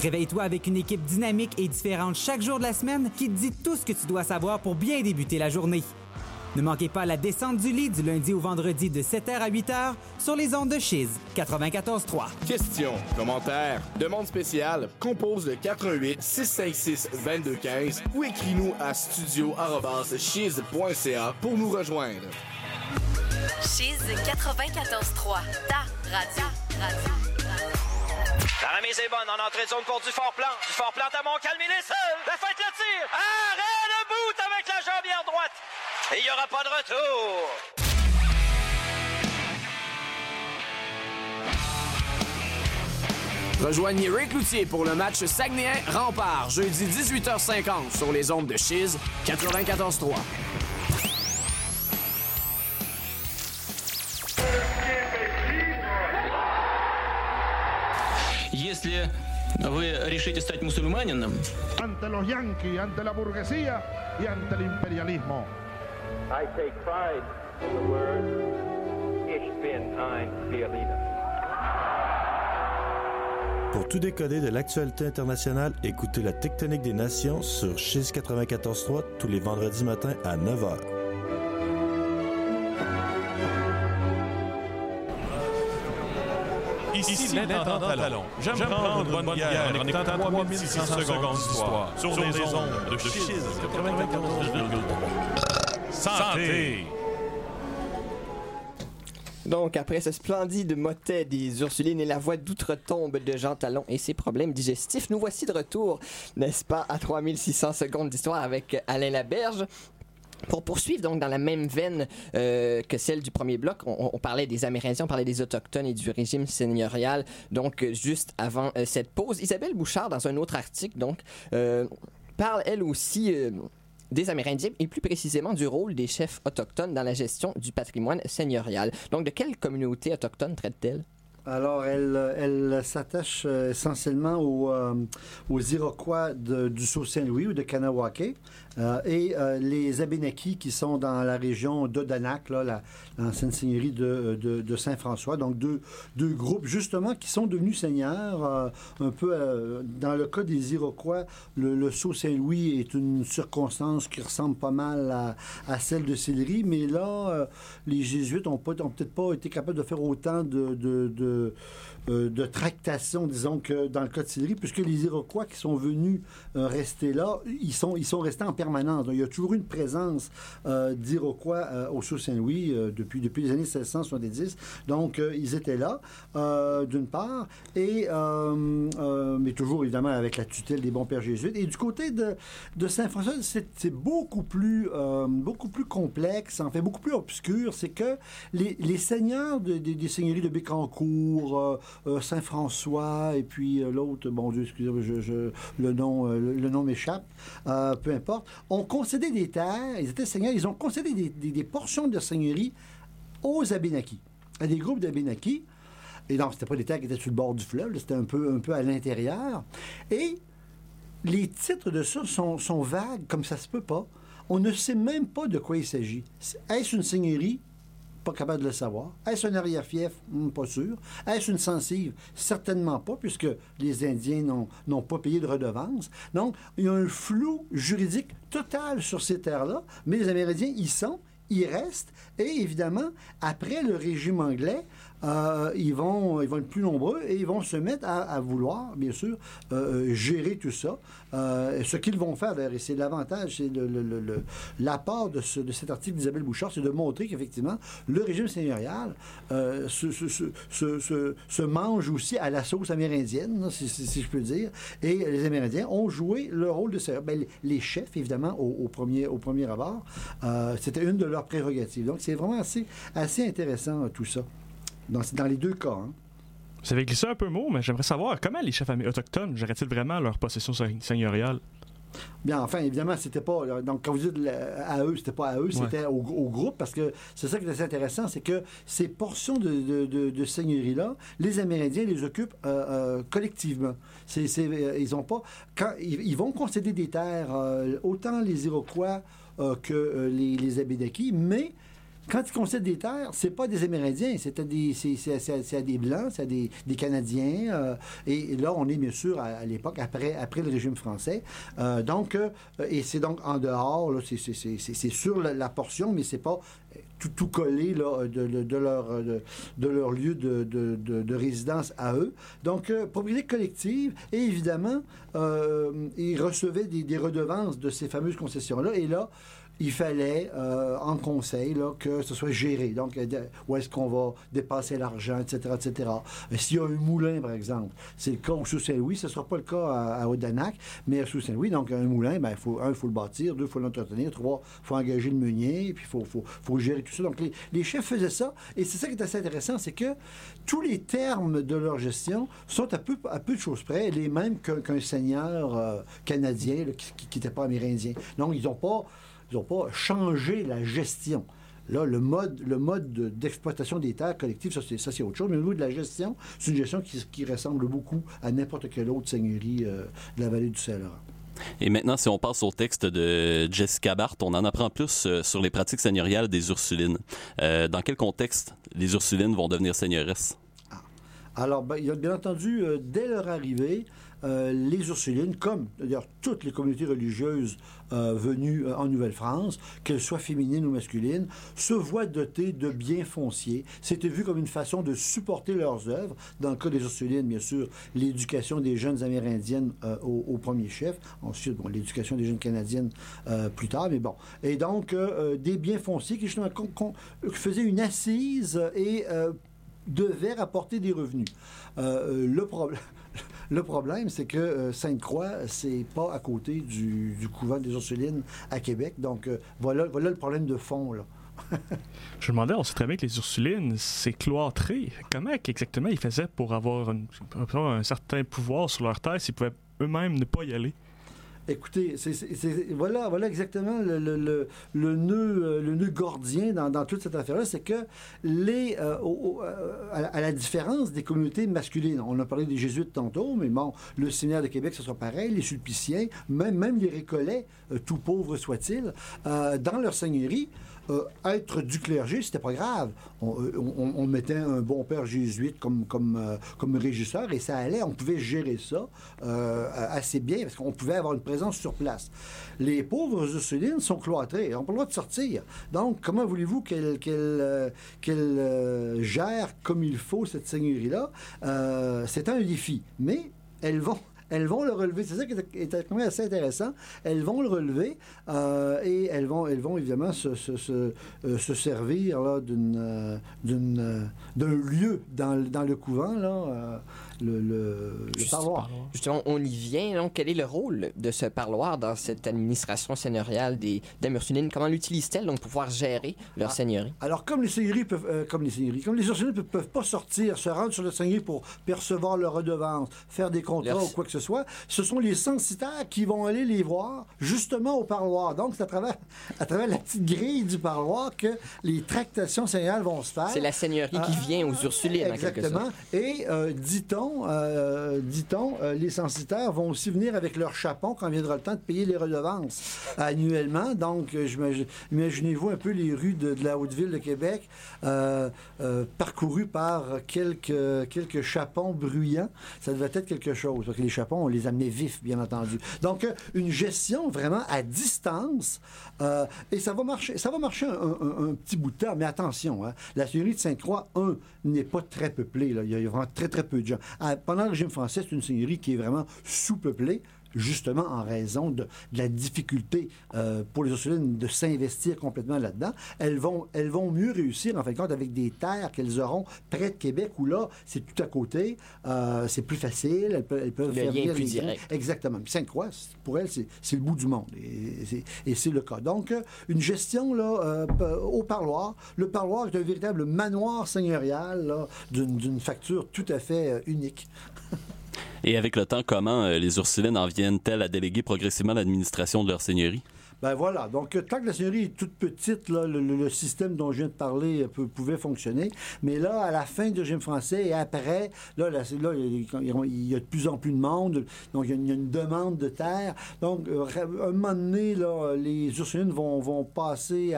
Réveille-toi avec une équipe dynamique et différente chaque jour de la semaine qui te dit tout ce que tu dois savoir pour bien débuter la journée. Ne manquez pas la descente du lit du lundi au vendredi de 7h à 8h sur les ondes de Chiz 94.3. Questions, commentaires, demande spéciale, compose le 88 656 2215 ou écris-nous à studio.chiz.ca pour nous rejoindre. Chiz 94.3, ta radio. radio. La remise est bonne en entrée de zone pour du fort plan. Du fort plan à Montcalm, il est seul. La fête le tir. Arrête le bout avec la jambière droite. Et il n'y aura pas de retour. Rejoignez Ray Cloutier pour le match Saguenay Rempart, jeudi 18h50 sur les ondes de Chiz 94.3. Если вы решите стать мусульманином, ante los yanquis, ante la burguesía y ante el imperialismo. I take pride in the word Ich bin ein Berliner. Pour tout décoder de l'actualité internationale, écoutez la Tectonique des Nations sur Chiz 94.3 tous les vendredis matins à 9h. Ici l'intendant Talon. J'aime prendre une bonne bière en écoutant 3600 secondes d'histoire sur les ondes de Chiz 94,3. Santé! Donc, après ce splendide motet des Ursulines et la voix d'outre-tombe de Jean Talon et ses problèmes digestifs, nous voici de retour, n'est-ce pas, à 3600 secondes d'histoire avec Alain Laberge. Pour poursuivre donc dans la même veine euh, que celle du premier bloc, on, parlait des Amérindiens, on parlait des Autochtones et du régime seigneurial. Donc, juste avant euh, cette pause, Isabelle Bouchard, dans un autre article, donc, euh, parle elle aussi des Amérindiens et plus précisément du rôle des chefs autochtones dans la gestion du patrimoine seigneurial. Donc, de quelle communauté autochtone traite-t-elle? Alors, elle, elle s'attache euh, essentiellement aux, euh, aux Iroquois de- du Sault-Saint-Louis ou de Kanawake euh, et euh, les Abénakis qui sont dans la région d'Odanak, là, la- l'ancienne seigneurie de, Saint-François. Donc, deux, groupes, justement, qui sont devenus seigneurs. euh, un peu, dans le cas des Iroquois, le, le Sault-Saint-Louis est une circonstance qui ressemble pas mal à, celle de Sillery, mais là, les Jésuites n'ont peut-être pas été capables de faire autant de, euh, de tractations, disons, que dans le cas de puisque les Iroquois qui sont venus euh, rester là, ils sont, ils sont restés en permanence. Il y a toujours une présence euh, d'Iroquois au Sault-Saint-Louis depuis, depuis les années 1670. Donc, ils étaient là, d'une part, et, mais toujours évidemment avec la tutelle des bons pères jésuites. Et du côté de, de Saint-François, c'est beaucoup plus, beaucoup plus complexe, en fait, beaucoup plus obscur. C'est que les, seigneurs de- des- seigneuries de Bécancourt, Saint-François, et puis euh, l'autre, bon Dieu, excusez-moi, le nom, euh, le, nom m'échappe, euh, peu importe, ont concédé des terres, ils étaient seigneurs, ils ont concédé des, portions de seigneurie aux Abénakis, à des groupes d'Abénakis. Et non, c'était pas des terres qui étaient sur le bord du fleuve, c'était un peu, un peu à l'intérieur. Et les titres de ça sont, sont vagues, comme ça se peut pas. On ne sait même pas de quoi il s'agit. Est-ce une seigneurie? Pas capable de le savoir. Est-ce un arrière-fief? Hmm, pas sûr. Est-ce une sensive? Certainement pas, puisque les Indiens n'ont- pas payé de redevance. Donc, il y a un flou juridique total sur ces terres-là, mais les Amérindiens y sont, y restent, et évidemment, après le régime anglais, euh, ils, vont, ils vont être plus nombreux et ils vont se mettre à, vouloir, bien sûr, euh, gérer tout ça. Euh, ce qu'ils vont faire, et c'est l'avantage, c'est le- le- le- l'apport de, ce- de cet article d'Isabelle Bouchard, c'est de montrer qu'effectivement, le régime seigneurial se, se- se- mange aussi à la sauce amérindienne, si, je peux dire. Et les Amérindiens ont joué le rôle de seigneur. Ben, les- chefs, évidemment, au, au premier, au premier abord, c'était une de leurs prérogatives. Donc, c'est vraiment assez, assez intéressant, tout ça. Dans, dans les deux cas. hein. Vous avez glissé un peu mot, mais j'aimerais savoir comment les chefs autochtones géraient-ils vraiment leur possession se- seigneuriale? Bien, enfin, évidemment, c'était pas. là, Donc, quand vous dites à eux, c'était pas à eux, c'était au, au groupe, parce que c'est ça qui est assez intéressant, c'est que ces portions de, de, de- de seigneurie-là, les Amérindiens les occupent euh, euh, collectivement. C'est, euh, ils ont pas. Quand ils, ils vont concéder des terres, euh, autant les Iroquois que les, les mais quand ils concèdent des terres, c'est pas des Amérindiens, c'est à des, c'est, des Blancs, c'est à des, des Canadiens. euh, et là, on est bien sûr à, l'époque, après, après le régime français. Euh, donc, euh, et c'est donc en dehors, c'est, sur la, la portion, mais c'est pas tout, tout collé là, de, leur, de, leur lieu de, de- de- de résidence à eux. Donc, propriété collective, et évidemment, ils recevaient des, des redevances de ces fameuses concessions-là. Et là, il fallait, euh, en conseil, que ce soit géré. Donc, euh, où est-ce qu'on va dépasser l'argent, etc., etc. S'il y a un moulin, par exemple, c'est le cas au Sous-Saint-Louis, ce ne sera pas le cas à, à mais à Sous-Saint-Louis, donc un moulin, ben, faut, un, il faut le bâtir, deux, il faut l'entretenir, trois, il faut engager le meunier, puis il faut, faut, faut gérer tout ça. Donc, les, les chefs faisaient ça, et c'est ça qui est assez intéressant, c'est que tous les termes de leur gestion sont à peu, à peu de choses près les mêmes qu'un seigneur euh, canadien qui n'était pas amérindien. Donc, ils n'ont pas, ils ont pas changé la gestion. Là, le mode, le mode de- d'exploitation des terres collectives, ça c'est, ça, c'est autre chose. Mais au niveau de la gestion, c'est une gestion qui, qui ressemble beaucoup à n'importe quelle autre seigneurie euh, de la vallée du Saint-Laurent. Et maintenant, si on passe au texte de Jessica Barth, on en apprend plus euh, sur les pratiques seigneuriales des Ursulines. Euh, dans quel contexte les Ursulines vont devenir seigneuresses? Alors, ben, bien entendu, euh, dès leur arrivée, euh, les Ursulines, comme d'ailleurs toutes les communautés religieuses euh, venues euh, en Nouvelle-France, qu'elles soient féminines ou masculines, se voient dotées de biens fonciers. C'était vu comme une façon de supporter leurs œuvres. Dans le cas des Ursulines, bien sûr, l'éducation des jeunes Amérindiennes au, premier chef. Ensuite, bon, l'éducation des jeunes Canadiennes plus tard, mais bon. Et donc, des biens fonciers qui faisaient une assise et devaient rapporter des revenus. Le, problème le problème, c'est que euh, Sainte-Croix, c'est pas à côté du, couvent des Ursulines à Québec. Donc, euh, voilà, le problème de fond. Je me demandais, on sait très bien que les Ursulines, c'est cloîtré. Comment exactement ils faisaient pour avoir, une- pour avoir un certain pouvoir sur leur terre s'ils pouvaient eux-mêmes ne pas y aller? Écoutez, voilà, voilà exactement le, le- euh, nœud gordien dans, toute cette affaire-là, c'est que les, euh, euh, à, la- différence des communautés masculines, on a parlé des jésuites tantôt, mais bon, le séminaire de Québec, ce sera pareil, les sulpiciens, même, les récollets, tout pauvres soient-ils, dans leur seigneurie, euh, être du clergé, c'était pas grave. On, euh, mettait un bon père jésuite euh, comme régisseur et ça allait, on pouvait gérer ça assez bien parce qu'on pouvait avoir une présence sur place. Les pauvres Ursulines sont cloîtrés, ils n'ont pas le droit de sortir. Donc, comment voulez-vous qu'elles euh, gèrent comme il faut cette seigneurie-là? C'est un défi, mais elles vont elles vont le relever. C'est ça qui est, est assez intéressant. Elles vont le relever euh, et elles vont, elles vont évidemment se, euh, se servir euh, d'un lieu dans, dans le couvent, là, le, le, parloir. Justement, on y vient. Donc, quel est le rôle de ce parloir dans cette administration seigneuriale des Dames Ursulines? Comment l'utilisent-elles donc pour pouvoir gérer leur Ah. seigneurie? Alors, comme les seigneuries peuvent, euh, comme les seigneuries, comme les Ursulines ne peuvent pas sortir, se rendre sur le seigneurie pour percevoir leur redevance, faire des contrats Leur- ou quoi que ce soit, ce sont les censitaires qui vont aller les voir justement au parloir. Donc, c'est à travers, à travers la petite grille du parloir que les tractations seigneuriales vont se faire. C'est la seigneurie qui Ah, vient aux Ursulines, en quelque Exactement. sorte. Et euh, dit-on, euh, dit-on, euh, les censitaires vont aussi venir avec leur chapon quand viendra le temps de payer les redevances annuellement. Donc, euh, imaginez-vous un peu les rues de, la Haute-Ville de Québec parcourues par quelques, quelques chapons bruyants. Ça devait être quelque chose, parce que les chapons, on les amenait vifs, bien entendu. Donc, une gestion vraiment à distance, et ça va marcher, ça va marcher un, petit bout de temps, mais attention, hein, la seigneurie de Sainte-Croix, un, n'est pas très peuplée, il y a vraiment très très peu de gens. Ah, pendant le régime français, c'est une seigneurie qui est vraiment sous-peuplée, justement en raison de, de la difficulté euh, pour les Ursulines de s'investir complètement là-dedans. Elles vont, elles vont mieux réussir, en fin de compte, avec des terres qu'elles auront près de Québec, où là, c'est tout à côté, euh, c'est plus facile, elles, peuvent- elles peuvent Le faire lien est venir plus les grains. direct. Exactement. Sainte-Croix, pour elle, c'est le bout du monde. Et c'est- le cas. Donc, euh, une gestion là, euh, au parloir. Le parloir est un véritable manoir seigneurial d'une facture tout à fait unique. Et avec le temps, comment euh, les Ursulines en viennent-elles à déléguer progressivement l'administration de leur seigneurie? Ben voilà. Donc, euh, tant que la seigneurie est toute petite, le, système dont je viens de parler euh, pouvait fonctionner. Mais là, à la fin du régime français et après, là, là, là, il y a- de plus en plus de monde. Donc, il y a une, demande de terre. Donc, euh, un moment donné, les Ursulines vont, passer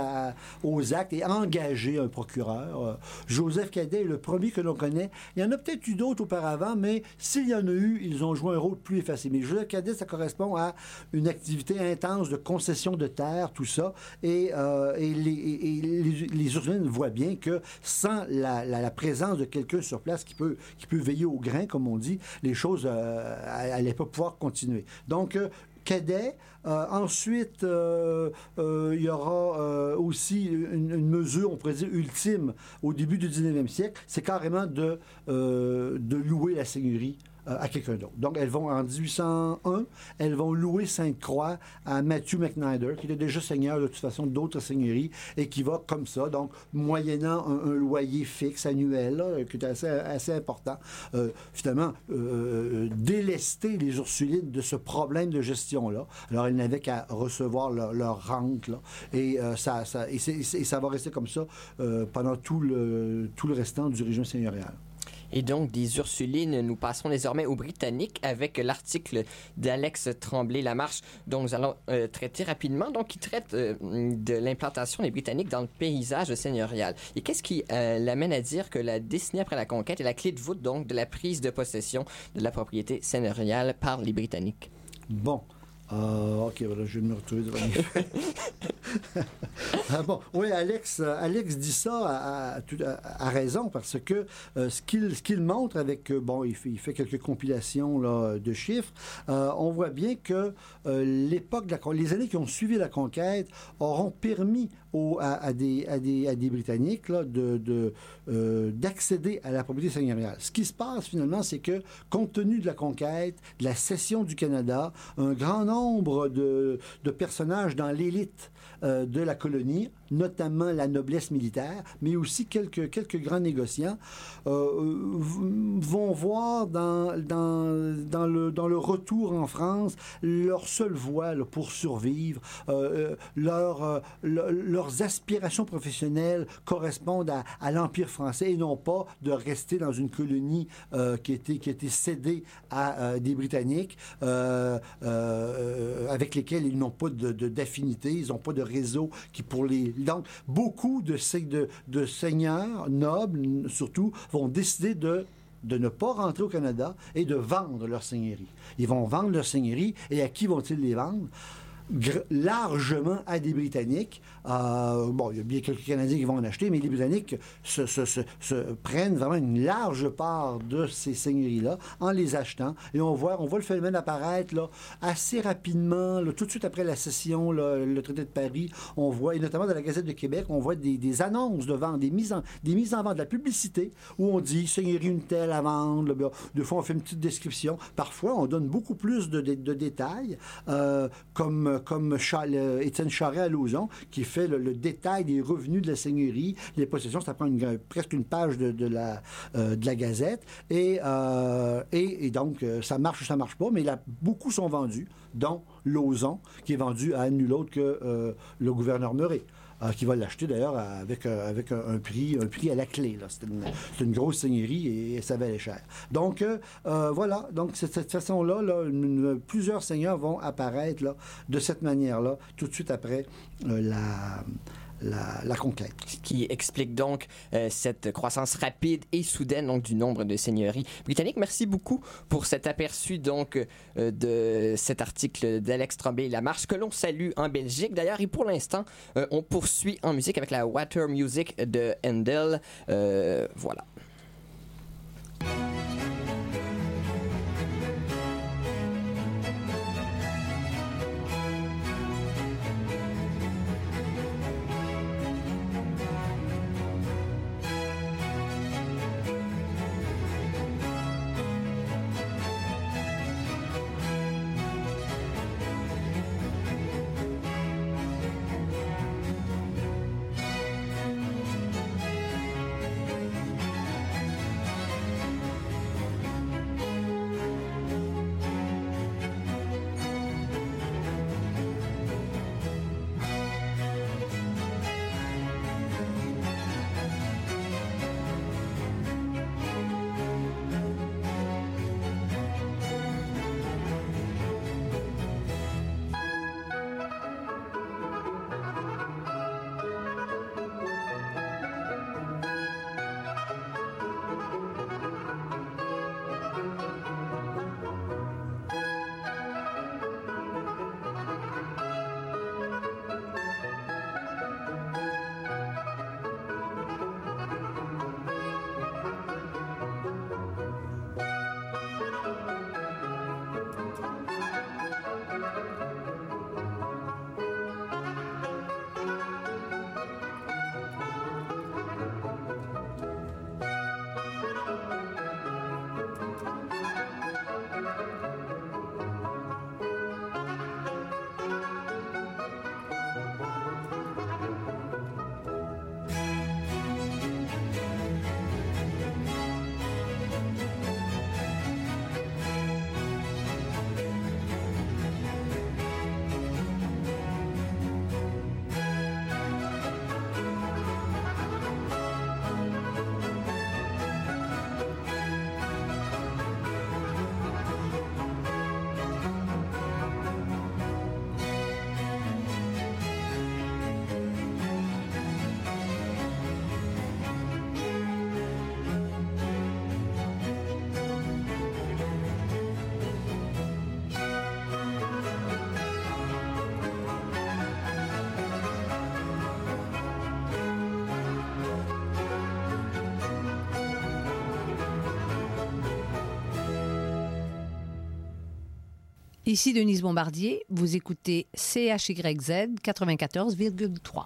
aux actes et engager un procureur. Joseph Cadet est le premier que l'on connaît. Il y en a peut-être eu d'autres auparavant, mais s'il y en a eu, ils ont joué un rôle plus effacé. Mais Joseph Cadet, ça correspond à une activité intense de concession de terre, tout ça. Et, euh, et les, et- voient bien que sans la, présence de quelqu'un sur place qui peut, qui peut veiller au grain, comme on dit, les choses n'allaient pas pouvoir continuer. Donc, euh, cadet. Euh, ensuite, euh, euh, il y aura euh, aussi une, mesure, on pourrait dire, ultime au début du 19e siècle, c'est carrément de, euh, de louer la seigneurie euh, à quelqu'un d'autre. Donc, elles vont, en 1801, elles vont louer Sainte-Croix à Matthew McNider, qui était déjà seigneur de toute façon d'autres seigneuries, et qui va comme ça, donc, moyennant un, loyer fixe annuel, qui est assez, important, euh, finalement, euh, délester les Ursulines de ce problème de gestion-là. Alors, elles n'avaient qu'à recevoir leur, rente, là, et, euh, ça, va rester comme ça euh, pendant tout le restant du régime seigneurial. Et donc, des Ursulines, nous passons désormais aux Britanniques avec l'article d'Alex Tremblay-Lamarche, dont nous allons euh, traiter rapidement, donc qui traite euh, de l'implantation des Britanniques dans le paysage seigneurial. Et qu'est-ce qui euh, l'amène à dire que la décennie après la conquête est la clé de voûte, donc, de la prise de possession de la propriété seigneuriale par les Britanniques? Bon. Euh, ok, voilà, je vais me retrouver devant. Ah bon, oui, Alex, euh, Alex dit ça à, raison parce que euh, ce qu'il montre avec, euh, bon, il fait, il fait quelques compilations là, de chiffres, euh, on voit bien que euh, l'époque, les années qui ont suivi la conquête auront permis à, des, Britanniques de, euh, d'accéder à la propriété seigneuriale. Ce qui se passe finalement, c'est que compte tenu de la conquête, de la cession du Canada, un grand nombre de, de personnages dans l'élite euh, de la colonie, notamment la noblesse militaire, mais aussi quelques, quelques grands négociants, euh, vont voir dans, dans, dans, le, dans le retour en France leur seule voie pour survivre, euh, euh, euh, le- leurs aspirations professionnelles correspondent à, l'Empire français et non pas de rester dans une colonie qui, été, qui été cédée à des Britanniques avec lesquels ils n'ont pas de- de- d'affinité, ils n'ont pas de réseau qui pour les... Donc, beaucoup de, se- de, de seigneurs nobles, surtout, vont décider de de ne pas rentrer au Canada et de vendre leur seigneurie. Ils vont vendre leur seigneurie et à qui vont-ils les vendre? Largement à des Britanniques. Euh, bon, il y a bien quelques Canadiens qui vont en acheter, mais les Britanniques se, prennent vraiment une large part de ces seigneuries-là en les achetant. Et on voit, on voit le phénomène apparaître là, assez rapidement, là, tout de suite après la cession, là, le traité de Paris. On voit, et notamment dans la Gazette de Québec, on voit des, annonces de vente, des mises, en, des mises en vente, de la publicité, où on dit seigneurie une telle à vendre. là, bien, des fois, on fait une petite description. Parfois, on donne beaucoup plus de détails, euh, comme, comme le- Étienne Charret à Lauzon, qui fait le, détail des revenus de la seigneurie, les possessions. Ça prend presque une page de, euh, la Gazette. Et, euh, donc, euh, ça marche ou ça marche pas, mais là, beaucoup sont vendus, dont Lauzon, qui est vendu à nul autre que euh, le gouverneur Murray. Euh, qui va l'acheter d'ailleurs avec, euh, avec un, prix, un prix à la clé. C'est une, une grosse seigneurie et, ça valait cher. Donc euh, voilà, donc de cette façon-là, là, plusieurs seigneurs vont apparaître là, de cette manière-là, tout de suite après la, la, la conquête. Ce qui explique donc euh, cette croissance rapide et soudaine du nombre de seigneuries britanniques. Merci beaucoup pour cet aperçu donc euh, de cet article d'Alex Tremblay Lamarche que l'on salue en Belgique d'ailleurs. Et pour l'instant, euh, on poursuit en musique avec la Water Music de Handel. Voilà. Ici Denise Bombardier, vous écoutez CHYZ 94,3.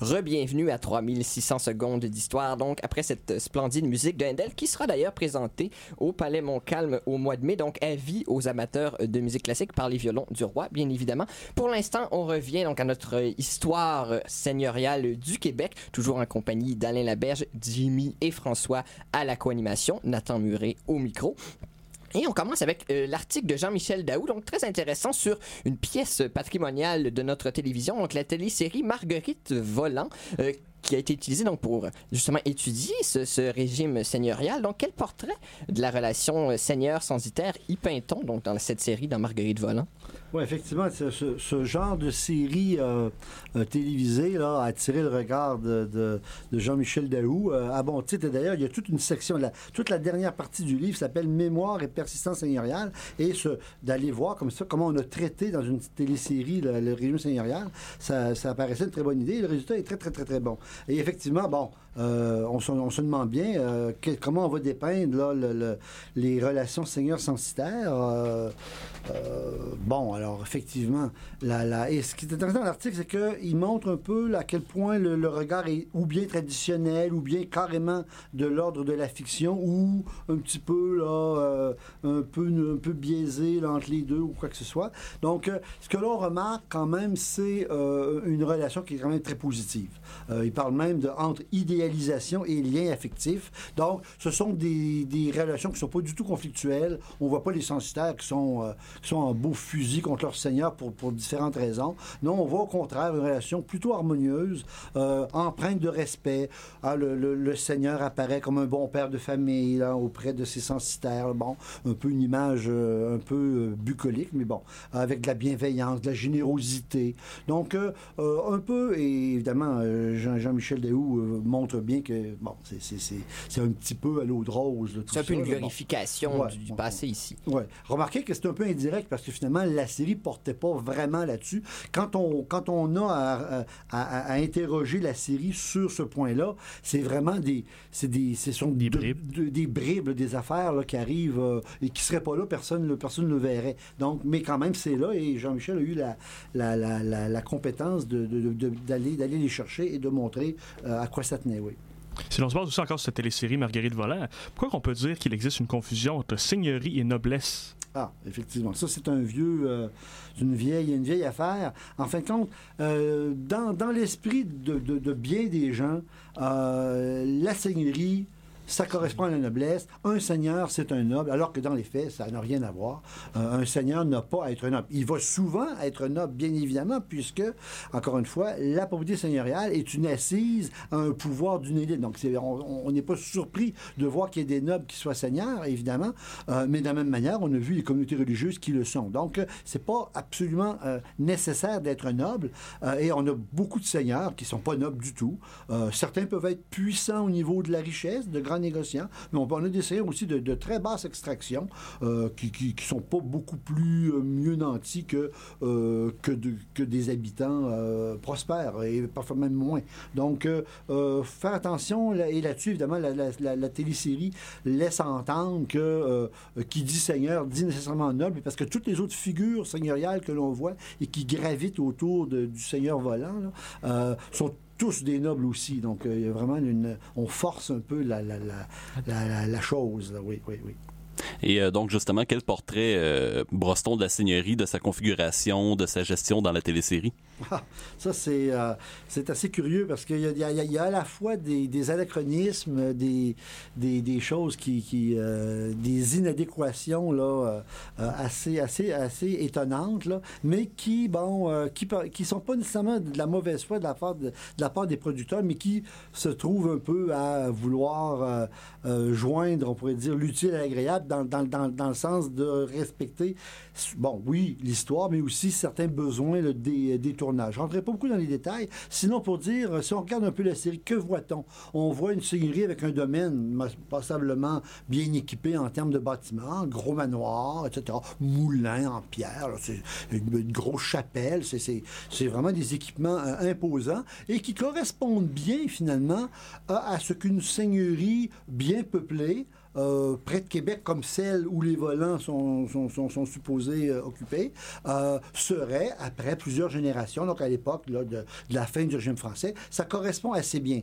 Re-bienvenue à 3600 secondes d'histoire, donc après cette splendide musique de Handel, qui sera d'ailleurs présentée au Palais Montcalm au mois de mai, donc avis aux amateurs de musique classique par les violons du roi, bien évidemment. Pour l'instant, on revient donc à notre histoire seigneuriale du Québec, toujours en compagnie d'Alain Laberge, Jimmy et François à la co-animation, Nathan Muret au micro. Et on commence avec euh, l'article de Jean-Michel Daou, donc très intéressant sur une pièce patrimoniale de notre télévision, donc la télésérie Marguerite Volant. euh, qui a été utilisée donc pour justement étudier ce, régime seigneurial. Donc, quel portrait de la relation euh, seigneur-censitaire y peint-on dans cette série dans Marguerite Volant? Oui, effectivement, ce, genre de série euh, euh, télévisée a attiré le regard de, Jean-Michel Daou. euh, à bon titre, et d'ailleurs, il y a toute une section, la- toute la dernière partie du livre s'appelle Mémoire et persistance seigneuriale. Et d'aller voir comme ça comment on a traité dans une télésérie le, le régime seigneurial, ça, ça paraissait une très bonne idée. Le résultat est très, très, très, très bon. Et effectivement, bon, euh, on, se, demande bien euh, comment on va dépeindre là, le- le- les relations seigneur-censitaire. euh, euh, bon, alors effectivement, la, et ce qui est intéressant dans l'article, c'est qu'il montre un peu à quel point le, regard est ou bien traditionnel, ou bien carrément de l'ordre de la fiction, ou un petit peu là, un peu un peu biaisé entre les deux ou quoi que ce soit. Donc, ce que l'on remarque quand même, c'est une relation qui est quand même très positive. Il parle même de entre et lien affectif. Donc, ce sont des, relations qui sont pas du tout conflictuelles. On voit pas les censitaires qui sont, euh, qui sont en beau fusil contre leur seigneur pour, pour différentes raisons. Non, on voit au contraire une relation plutôt harmonieuse, euh, empreinte de respect. Ah, le, seigneur apparaît comme un bon père de famille auprès de ses censitaires. Bon, un peu une image euh, un peu euh, bucolique, mais bon, avec de la bienveillance, de la générosité. Donc, un peu, et évidemment, Jean- Jean-Michel Daou euh, montre bien que, bon, c'est- c'est c'est- c'est un petit peu à l'eau de rose. C'est un peu ça, une bon. glorification Ouais, du, du ouais, passé ici. Ouais. Remarquez que c'est un peu indirect parce que finalement, la série portait pas vraiment là-dessus. Quand on, quand on a à, à- à- à interroger la série sur ce point-là, c'est vraiment des, c'est des, ce sont des bribes, des, bribes, des affaires là, qui arrivent euh, et qui seraient pas là, personne le personne ne le verrait. Donc, mais quand même, c'est là et Jean-Michel a eu la, la, la, la, la compétence de- de- de- d'aller d'aller les chercher et de montrer euh, à quoi ça tenait, oui. Si l'on se base aussi encore sur cette télésérie Marguerite Volant, pourquoi qu'on peut dire qu'il existe une confusion entre seigneurie et noblesse? Ah, effectivement. Ça, c'est un vieux, euh, une vieille, une vieille affaire. En fin de compte, euh, dans, dans l'esprit de, de- de bien des gens, euh, la seigneurie, ça correspond à la noblesse. Un seigneur, c'est un noble, alors que dans les faits, ça n'a rien à voir. Euh, un seigneur n'a pas à être un noble. Il va souvent être noble, bien évidemment, puisque, encore une fois, la propriété seigneuriale est une assise à un pouvoir d'une élite. Donc, c'est- on n'est pas surpris de voir qu'il y ait des nobles qui soient seigneurs, évidemment, Euh, mais de la même manière, on a vu les communautés religieuses qui le sont. Donc, c'est pas absolument euh, nécessaire d'être noble. Et on a beaucoup de seigneurs qui sont pas nobles du tout. Certains peuvent être puissants au niveau de la richesse, de grands négociants, mais on, on a des seigneurs aussi de, très basse extraction euh, qui, qui, sont pas beaucoup plus euh, mieux nantis que, euh, que, de- que des habitants prospères et parfois même moins. Donc, faire attention, et là-dessus, évidemment, la, télésérie laisse entendre que qui dit seigneur dit nécessairement noble, parce que toutes les autres figures seigneuriales que l'on voit et qui gravitent autour du seigneur volant là, sont tous des nobles aussi. Donc, euh, il y a vraiment une... On force un peu la, la, la, la, la- la chose. là. Oui, oui, oui. Et euh, donc, justement, quel portrait euh, de la seigneurie, de sa configuration, de sa gestion dans la télésérie? Ah, ça, c'est euh, c'est assez curieux parce qu'il y, y a- à la fois des, anachronismes, des, des, des choses qui. qui, euh, des inadéquations là, assez, assez, assez étonnantes, là, mais qui, bon, qui, qui sont pas nécessairement de la mauvaise foi de la part, de, la part des producteurs, mais qui se trouvent un peu à vouloir joindre, on pourrait dire, l'utile à l'agréable dans, le sens de respecter, bon, oui, l'histoire, mais aussi certains besoins là, des, des tournages. Je ne rentrerai pas beaucoup dans les détails. Sinon, pour dire, euh, si on regarde un peu la série, que voit-on? On voit une seigneurie avec un domaine ma- passablement bien équipé en termes de bâtiments, gros manoir, etc., moulin en pierre, là, une, grosse chapelle, c'est- vraiment des équipements euh, imposants et qui correspondent bien, finalement, à ce qu'une seigneurie bien peuplée euh, près de Québec, comme celle où les volants sont, sont, supposés euh, occuper, euh, serait, après plusieurs générations, donc à l'époque de, de la fin du régime français, ça correspond assez bien.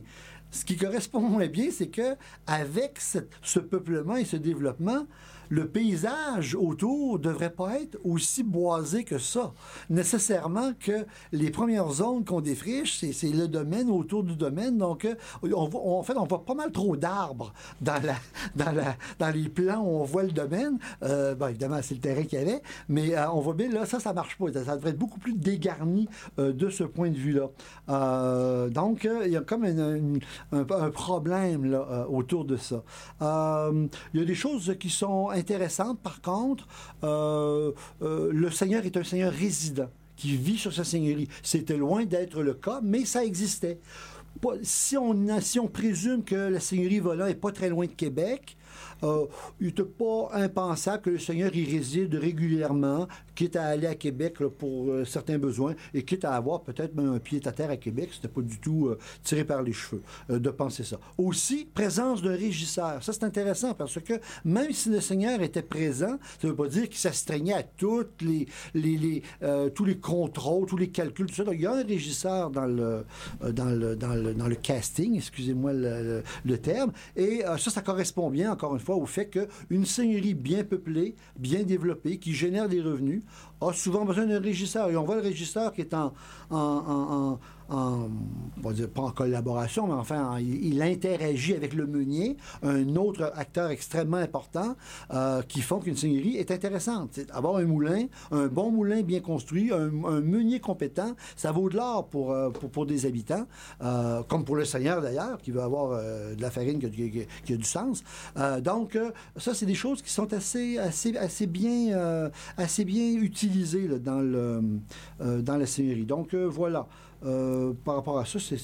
Ce qui correspond moins bien, c'est que avec ce peuplement et ce développement, le paysage autour devrait pas être aussi boisé que ça. Nécessairement que les premières zones qu'on défriche, c'est le domaine autour du domaine. Donc, euh, on en fait, on voit pas mal trop d'arbres dans, les plans où on voit le domaine. Euh, évidemment, c'est le terrain qu'il y avait, mais euh, on voit bien, là, ça, ça marche pas. Ça, devrait être beaucoup plus dégarni de ce point de vue-là. Donc, il y a comme une- un, problème autour de ça. Il y a des choses qui sont par contre. Euh, euh, le Seigneur est un Seigneur résident qui vit sur sa seigneurie. C'était loin d'être le cas, mais ça existait. Si, on, si on présume que la seigneurie Volant est pas très loin de Québec, euh, il n'était pas impensable que le Seigneur y réside régulièrement, quitte à aller à Québec pour euh, certains besoins, et quitte à avoir peut-être même un pied à terre à Québec. C'était pas du tout euh, tiré par les cheveux de penser ça. Aussi, présence d'un régisseur. Ça, c'est intéressant parce que même si le Seigneur était présent, ça ne veut pas dire qu'il s'astreignait à toutes les, tous les contrôles, tous les calculs, tout ça. Donc, il y a un régisseur dans le, dans le, dans le, dans le casting, excusez-moi le, terme. Et ça, ça correspond bien, encore une fois, au fait qu'une seigneurie bien peuplée, bien développée, qui génère des revenus, a souvent besoin d'un régisseur. Et on voit le régisseur qui est en, en, pas en collaboration, mais enfin, en- il, interagit avec le meunier, un autre acteur extrêmement important, euh, qui font qu'une seigneurie est intéressante. C'est avoir un moulin, un bon moulin bien construit, un, un meunier compétent, ça vaut de l'or pour, euh, pour, des habitants, euh, comme pour le seigneur d'ailleurs, qui veut avoir de la farine qui a, du- sens. Donc, ça, c'est des choses qui sont assez, assez, assez, bien, assez bien utilisées dans, le, dans la seigneurie. Donc, voilà. Euh, par rapport à ça, c'est-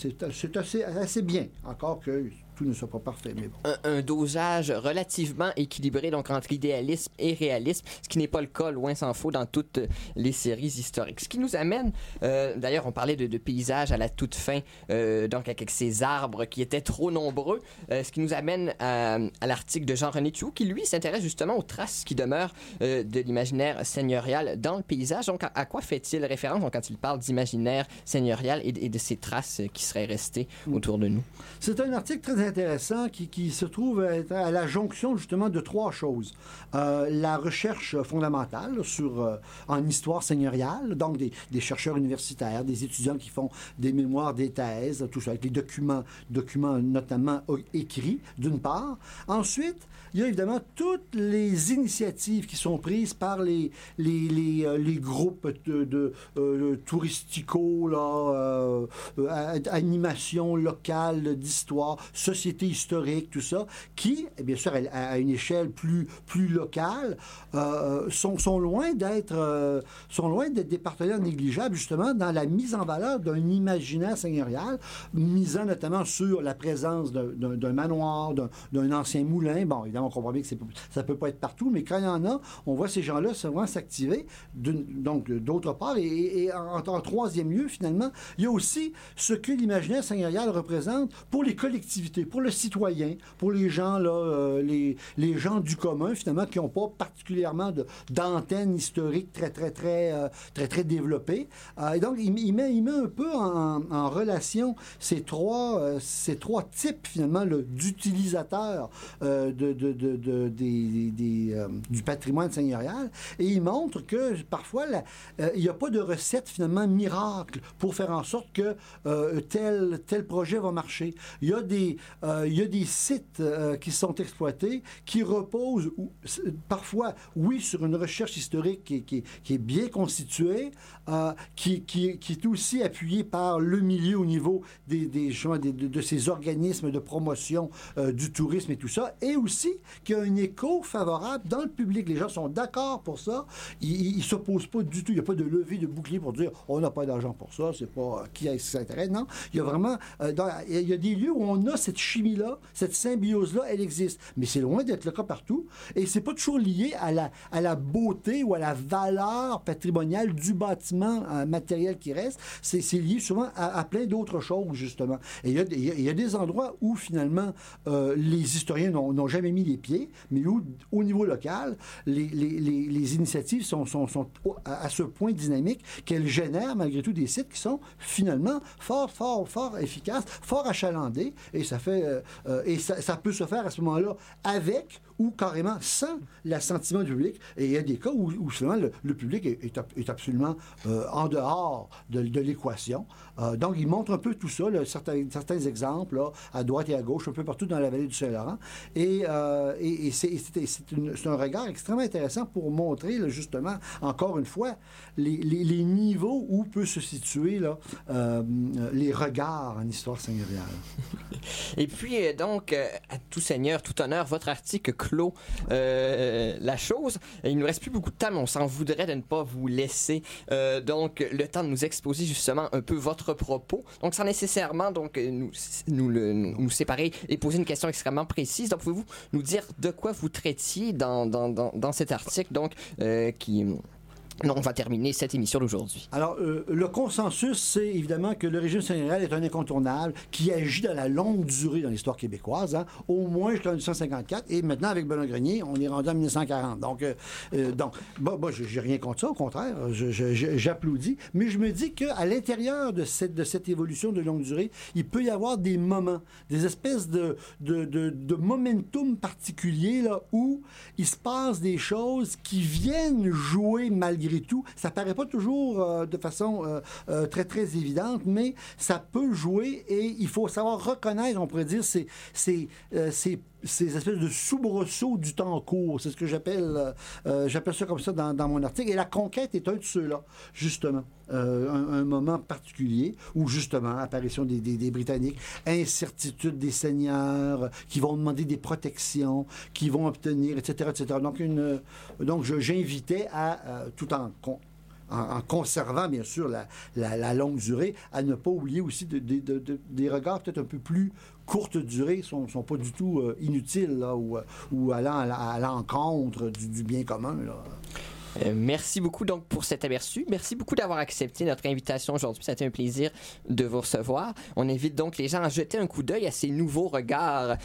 assez bien, encore que tout ne soit pas parfait. Mais bon. un, un dosage relativement équilibré donc entre idéalisme et réalisme, ce qui n'est pas le cas, loin s'en faut, dans toutes les séries historiques. Ce qui nous amène, euh, d'ailleurs, on parlait de, de paysages à la toute fin, euh, donc avec ces arbres qui étaient trop nombreux, euh, ce qui nous amène à, à l'article de Jean-René Thiou, qui lui s'intéresse justement aux traces qui demeurent de l'imaginaire seigneurial dans le paysage. Donc, à, à quoi fait-il référence donc, quand il parle d'imaginaire seigneurial et, de- et de ces traces qui seraient restées autour de nous? C'est un article très intéressant qui, qui se trouve être à la jonction justement de trois choses. Euh, la recherche fondamentale sur, euh, en histoire seigneuriale, donc des, des chercheurs universitaires, des étudiants qui font des mémoires, des thèses, tout ça, avec des documents, documents notamment o- écrits, d'une part. Ensuite, il y a évidemment toutes les initiatives qui sont prises par les, les, euh, groupes de, de, euh, touristicaux, là, euh, euh, animation d'histoire, société historique, tout ça, qui, eh bien sûr, à, une échelle plus, plus locale, sont, loin d'être des partenaires négligeables, justement, dans la mise en valeur d'un imaginaire seigneurial, misant notamment sur la présence d'un- manoir, d'un- ancien moulin. Bon, on comprend bien que ça peut pas être partout, mais quand il y en a, on voit ces gens-là souvent s'activer. Donc, d'autre part, et, en, troisième lieu, finalement, il y a aussi ce que l'imaginaire seigneurial représente pour les collectivités, pour le citoyen, pour les gens, là, euh, les, gens du commun, finalement, qui n'ont pas particulièrement de- d'antenne historique très, très, très, euh, très, très développée. Euh, et donc, il, met, un peu en, relation ces trois, types, finalement, d'utilisateurs euh, de, de- euh, du patrimoine seigneurial. Et il montre que parfois, euh, il n'y a pas de recette finalement miracle pour faire en sorte que euh, tel, tel projet va marcher. Il y a des, y a des sites qui sont exploités qui reposent parfois, oui, sur une recherche historique qui, est- bien constituée, qui, qui- est aussi appuyée par le milieu au niveau des, des des- de, de ces organismes de promotion du tourisme et tout ça, et aussi qui a un écho favorable dans le public. Les gens sont d'accord pour ça. Ils ne s'opposent pas du tout. Il n'y a pas de levée de bouclier pour dire on n'a pas d'argent pour ça, c'est pas euh, qui qui s'intéresse. Non, il y a vraiment euh, il y a des lieux où on a cette chimie-là, cette symbiose-là, elle existe. Mais c'est loin d'être le cas partout. Et c'est pas toujours lié à la, à la beauté ou à la valeur patrimoniale du bâtiment euh, matériel qui reste. C'est lié souvent à, plein d'autres choses, justement. Et il y a, a- a des endroits où, finalement, les historiens n'ont jamais mis pieds, mais où, au niveau local, les, initiatives sont, à, ce point dynamiques qu'elles génèrent, malgré tout, des sites qui sont, finalement, fort, fort, fort efficaces, fort achalandés. Et ça fait... euh, euh, et ça peut se faire à ce moment-là avec ou carrément sans l'assentiment du public. Et il y a des cas où, où le, public est, est ab- est absolument euh, en dehors de, l'équation. Euh, donc, il montre un peu tout ça, certains, exemples, à droite et à gauche, un peu partout dans la vallée du Saint-Laurent. Et, euh, c'est un regard extrêmement intéressant pour montrer, justement, encore une fois, les, niveaux où peut se situer les regards en histoire seigneuriale. Et puis, donc, à tout seigneur, tout honneur, votre article euh, la chose. Il ne nous reste plus beaucoup de temps, mais on s'en voudrait de ne pas vous laisser euh, donc le temps de nous exposer justement un peu votre propos. Donc, sans nécessairement donc euh, nous, nous, séparer et poser une question extrêmement précise. Donc, pouvez-vous nous dire de quoi vous traitiez dans, dans, dans, dans cet article donc qui... Non, on va terminer cette émission d'aujourd'hui. Alors, euh, le consensus, c'est évidemment que le régime seigneurial est un incontournable qui agit dans la longue durée dans l'histoire québécoise, hein, au moins jusqu'en 1854, et maintenant, avec Benoît Grenier, on est rendu en 1940. Donc, euh, euh, donc moi, j'ai rien contre ça, au contraire, j'applaudis, mais je me dis qu'à l'intérieur de cette, évolution de longue durée, il peut y avoir des moments, des espèces de, de, momentum particuliers là, où il se passe des choses qui viennent jouer malgré tout. Ça paraît pas toujours euh, de façon euh, euh, très, très évidente, mais ça peut jouer et il faut savoir reconnaître, on pourrait dire, ces, ces, ces espèces de soubresauts du temps court. C'est ce que j'appelle euh, euh, j'appelle ça comme ça dans, mon article. Et la conquête est un de ceux-là, justement. Euh, un, moment particulier où, justement, apparition des, Britanniques, incertitude des seigneurs qui vont demander des protections, qui vont obtenir, etc., etc. Donc, une, donc j'invitais à, tout en, con- en, en conservant, bien sûr, la, longue durée, à ne pas oublier aussi de- de- de- de- des regards peut-être un peu plus courte durée, sont, pas du tout euh, inutiles, là, ou, euh, allant à la- à l'encontre du, du bien commun, là. Euh, merci beaucoup donc pour cet aperçu. Merci beaucoup d'avoir accepté notre invitation aujourd'hui. Ça a un plaisir de vous recevoir. On invite donc les gens à jeter un coup d'œil à ces nouveaux regards.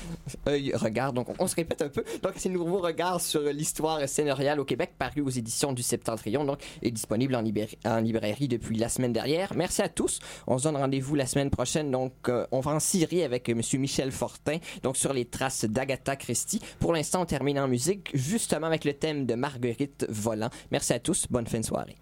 œil, regard, donc on, se répète un peu. Donc ces nouveaux regards sur l'histoire seigneuriale au Québec, paru aux éditions du Septentrion, donc est disponible en librairie depuis la semaine dernière. Merci à tous. On se donne rendez-vous la semaine prochaine. Donc euh, on va en Syrie avec euh, Monsieur Michel Fortin, donc sur les traces d'Agatha Christie. Pour l'instant, on termine en musique, justement avec le thème de Marguerite Volant. Merci à tous. Bonne fin de soirée.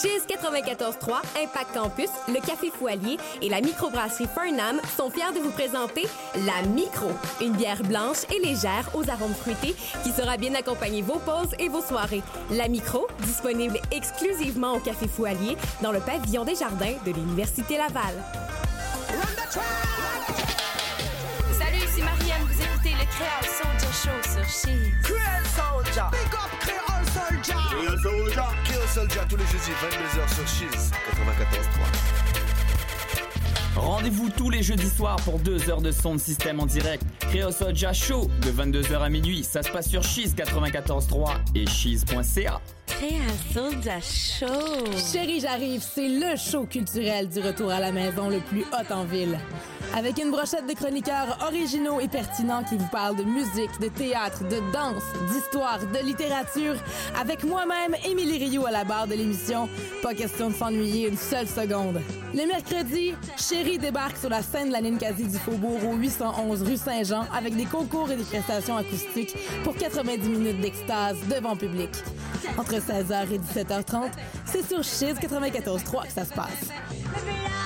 Chiz 94.3, Impact Campus, le Café Foualier et la microbrasserie Fernam sont fiers de vous présenter la Micro, une bière blanche et légère aux arômes fruités qui sera bien accompagner vos pauses et vos soirées. La Micro, disponible exclusivement au Café Foualier dans le pavillon des jardins de l'Université Laval. Salut, ici Marianne, vous écoutez le Créole Soldier Show sur Chiz. Soldier! Big up Créole Soldier! Créole Soldier tous les jeudis 22h sur Chiz 94.3. Rendez-vous tous les jeudis soirs pour deux heures de son de système en direct. Créo Show de 22h à minuit. Ça se passe sur Cheese 94.3 et cheese.ca. Création de show. Chérie, j'arrive, c'est le show culturel du retour à la maison le plus hot en ville. Avec une brochette de chroniqueurs originaux et pertinents qui vous parlent de musique, de théâtre, de danse, d'histoire, de littérature, avec moi-même, Émilie Rioux à la barre de l'émission. Pas question de s'ennuyer une seule seconde. Le mercredi, Chérie débarque sur la scène de la Ninkasi du Faubourg au 811 rue Saint-Jean avec des concours et des prestations acoustiques pour 90 minutes d'extase devant public. 16h et 17h30, c'est sur Chiz 94.3 que ça se passe.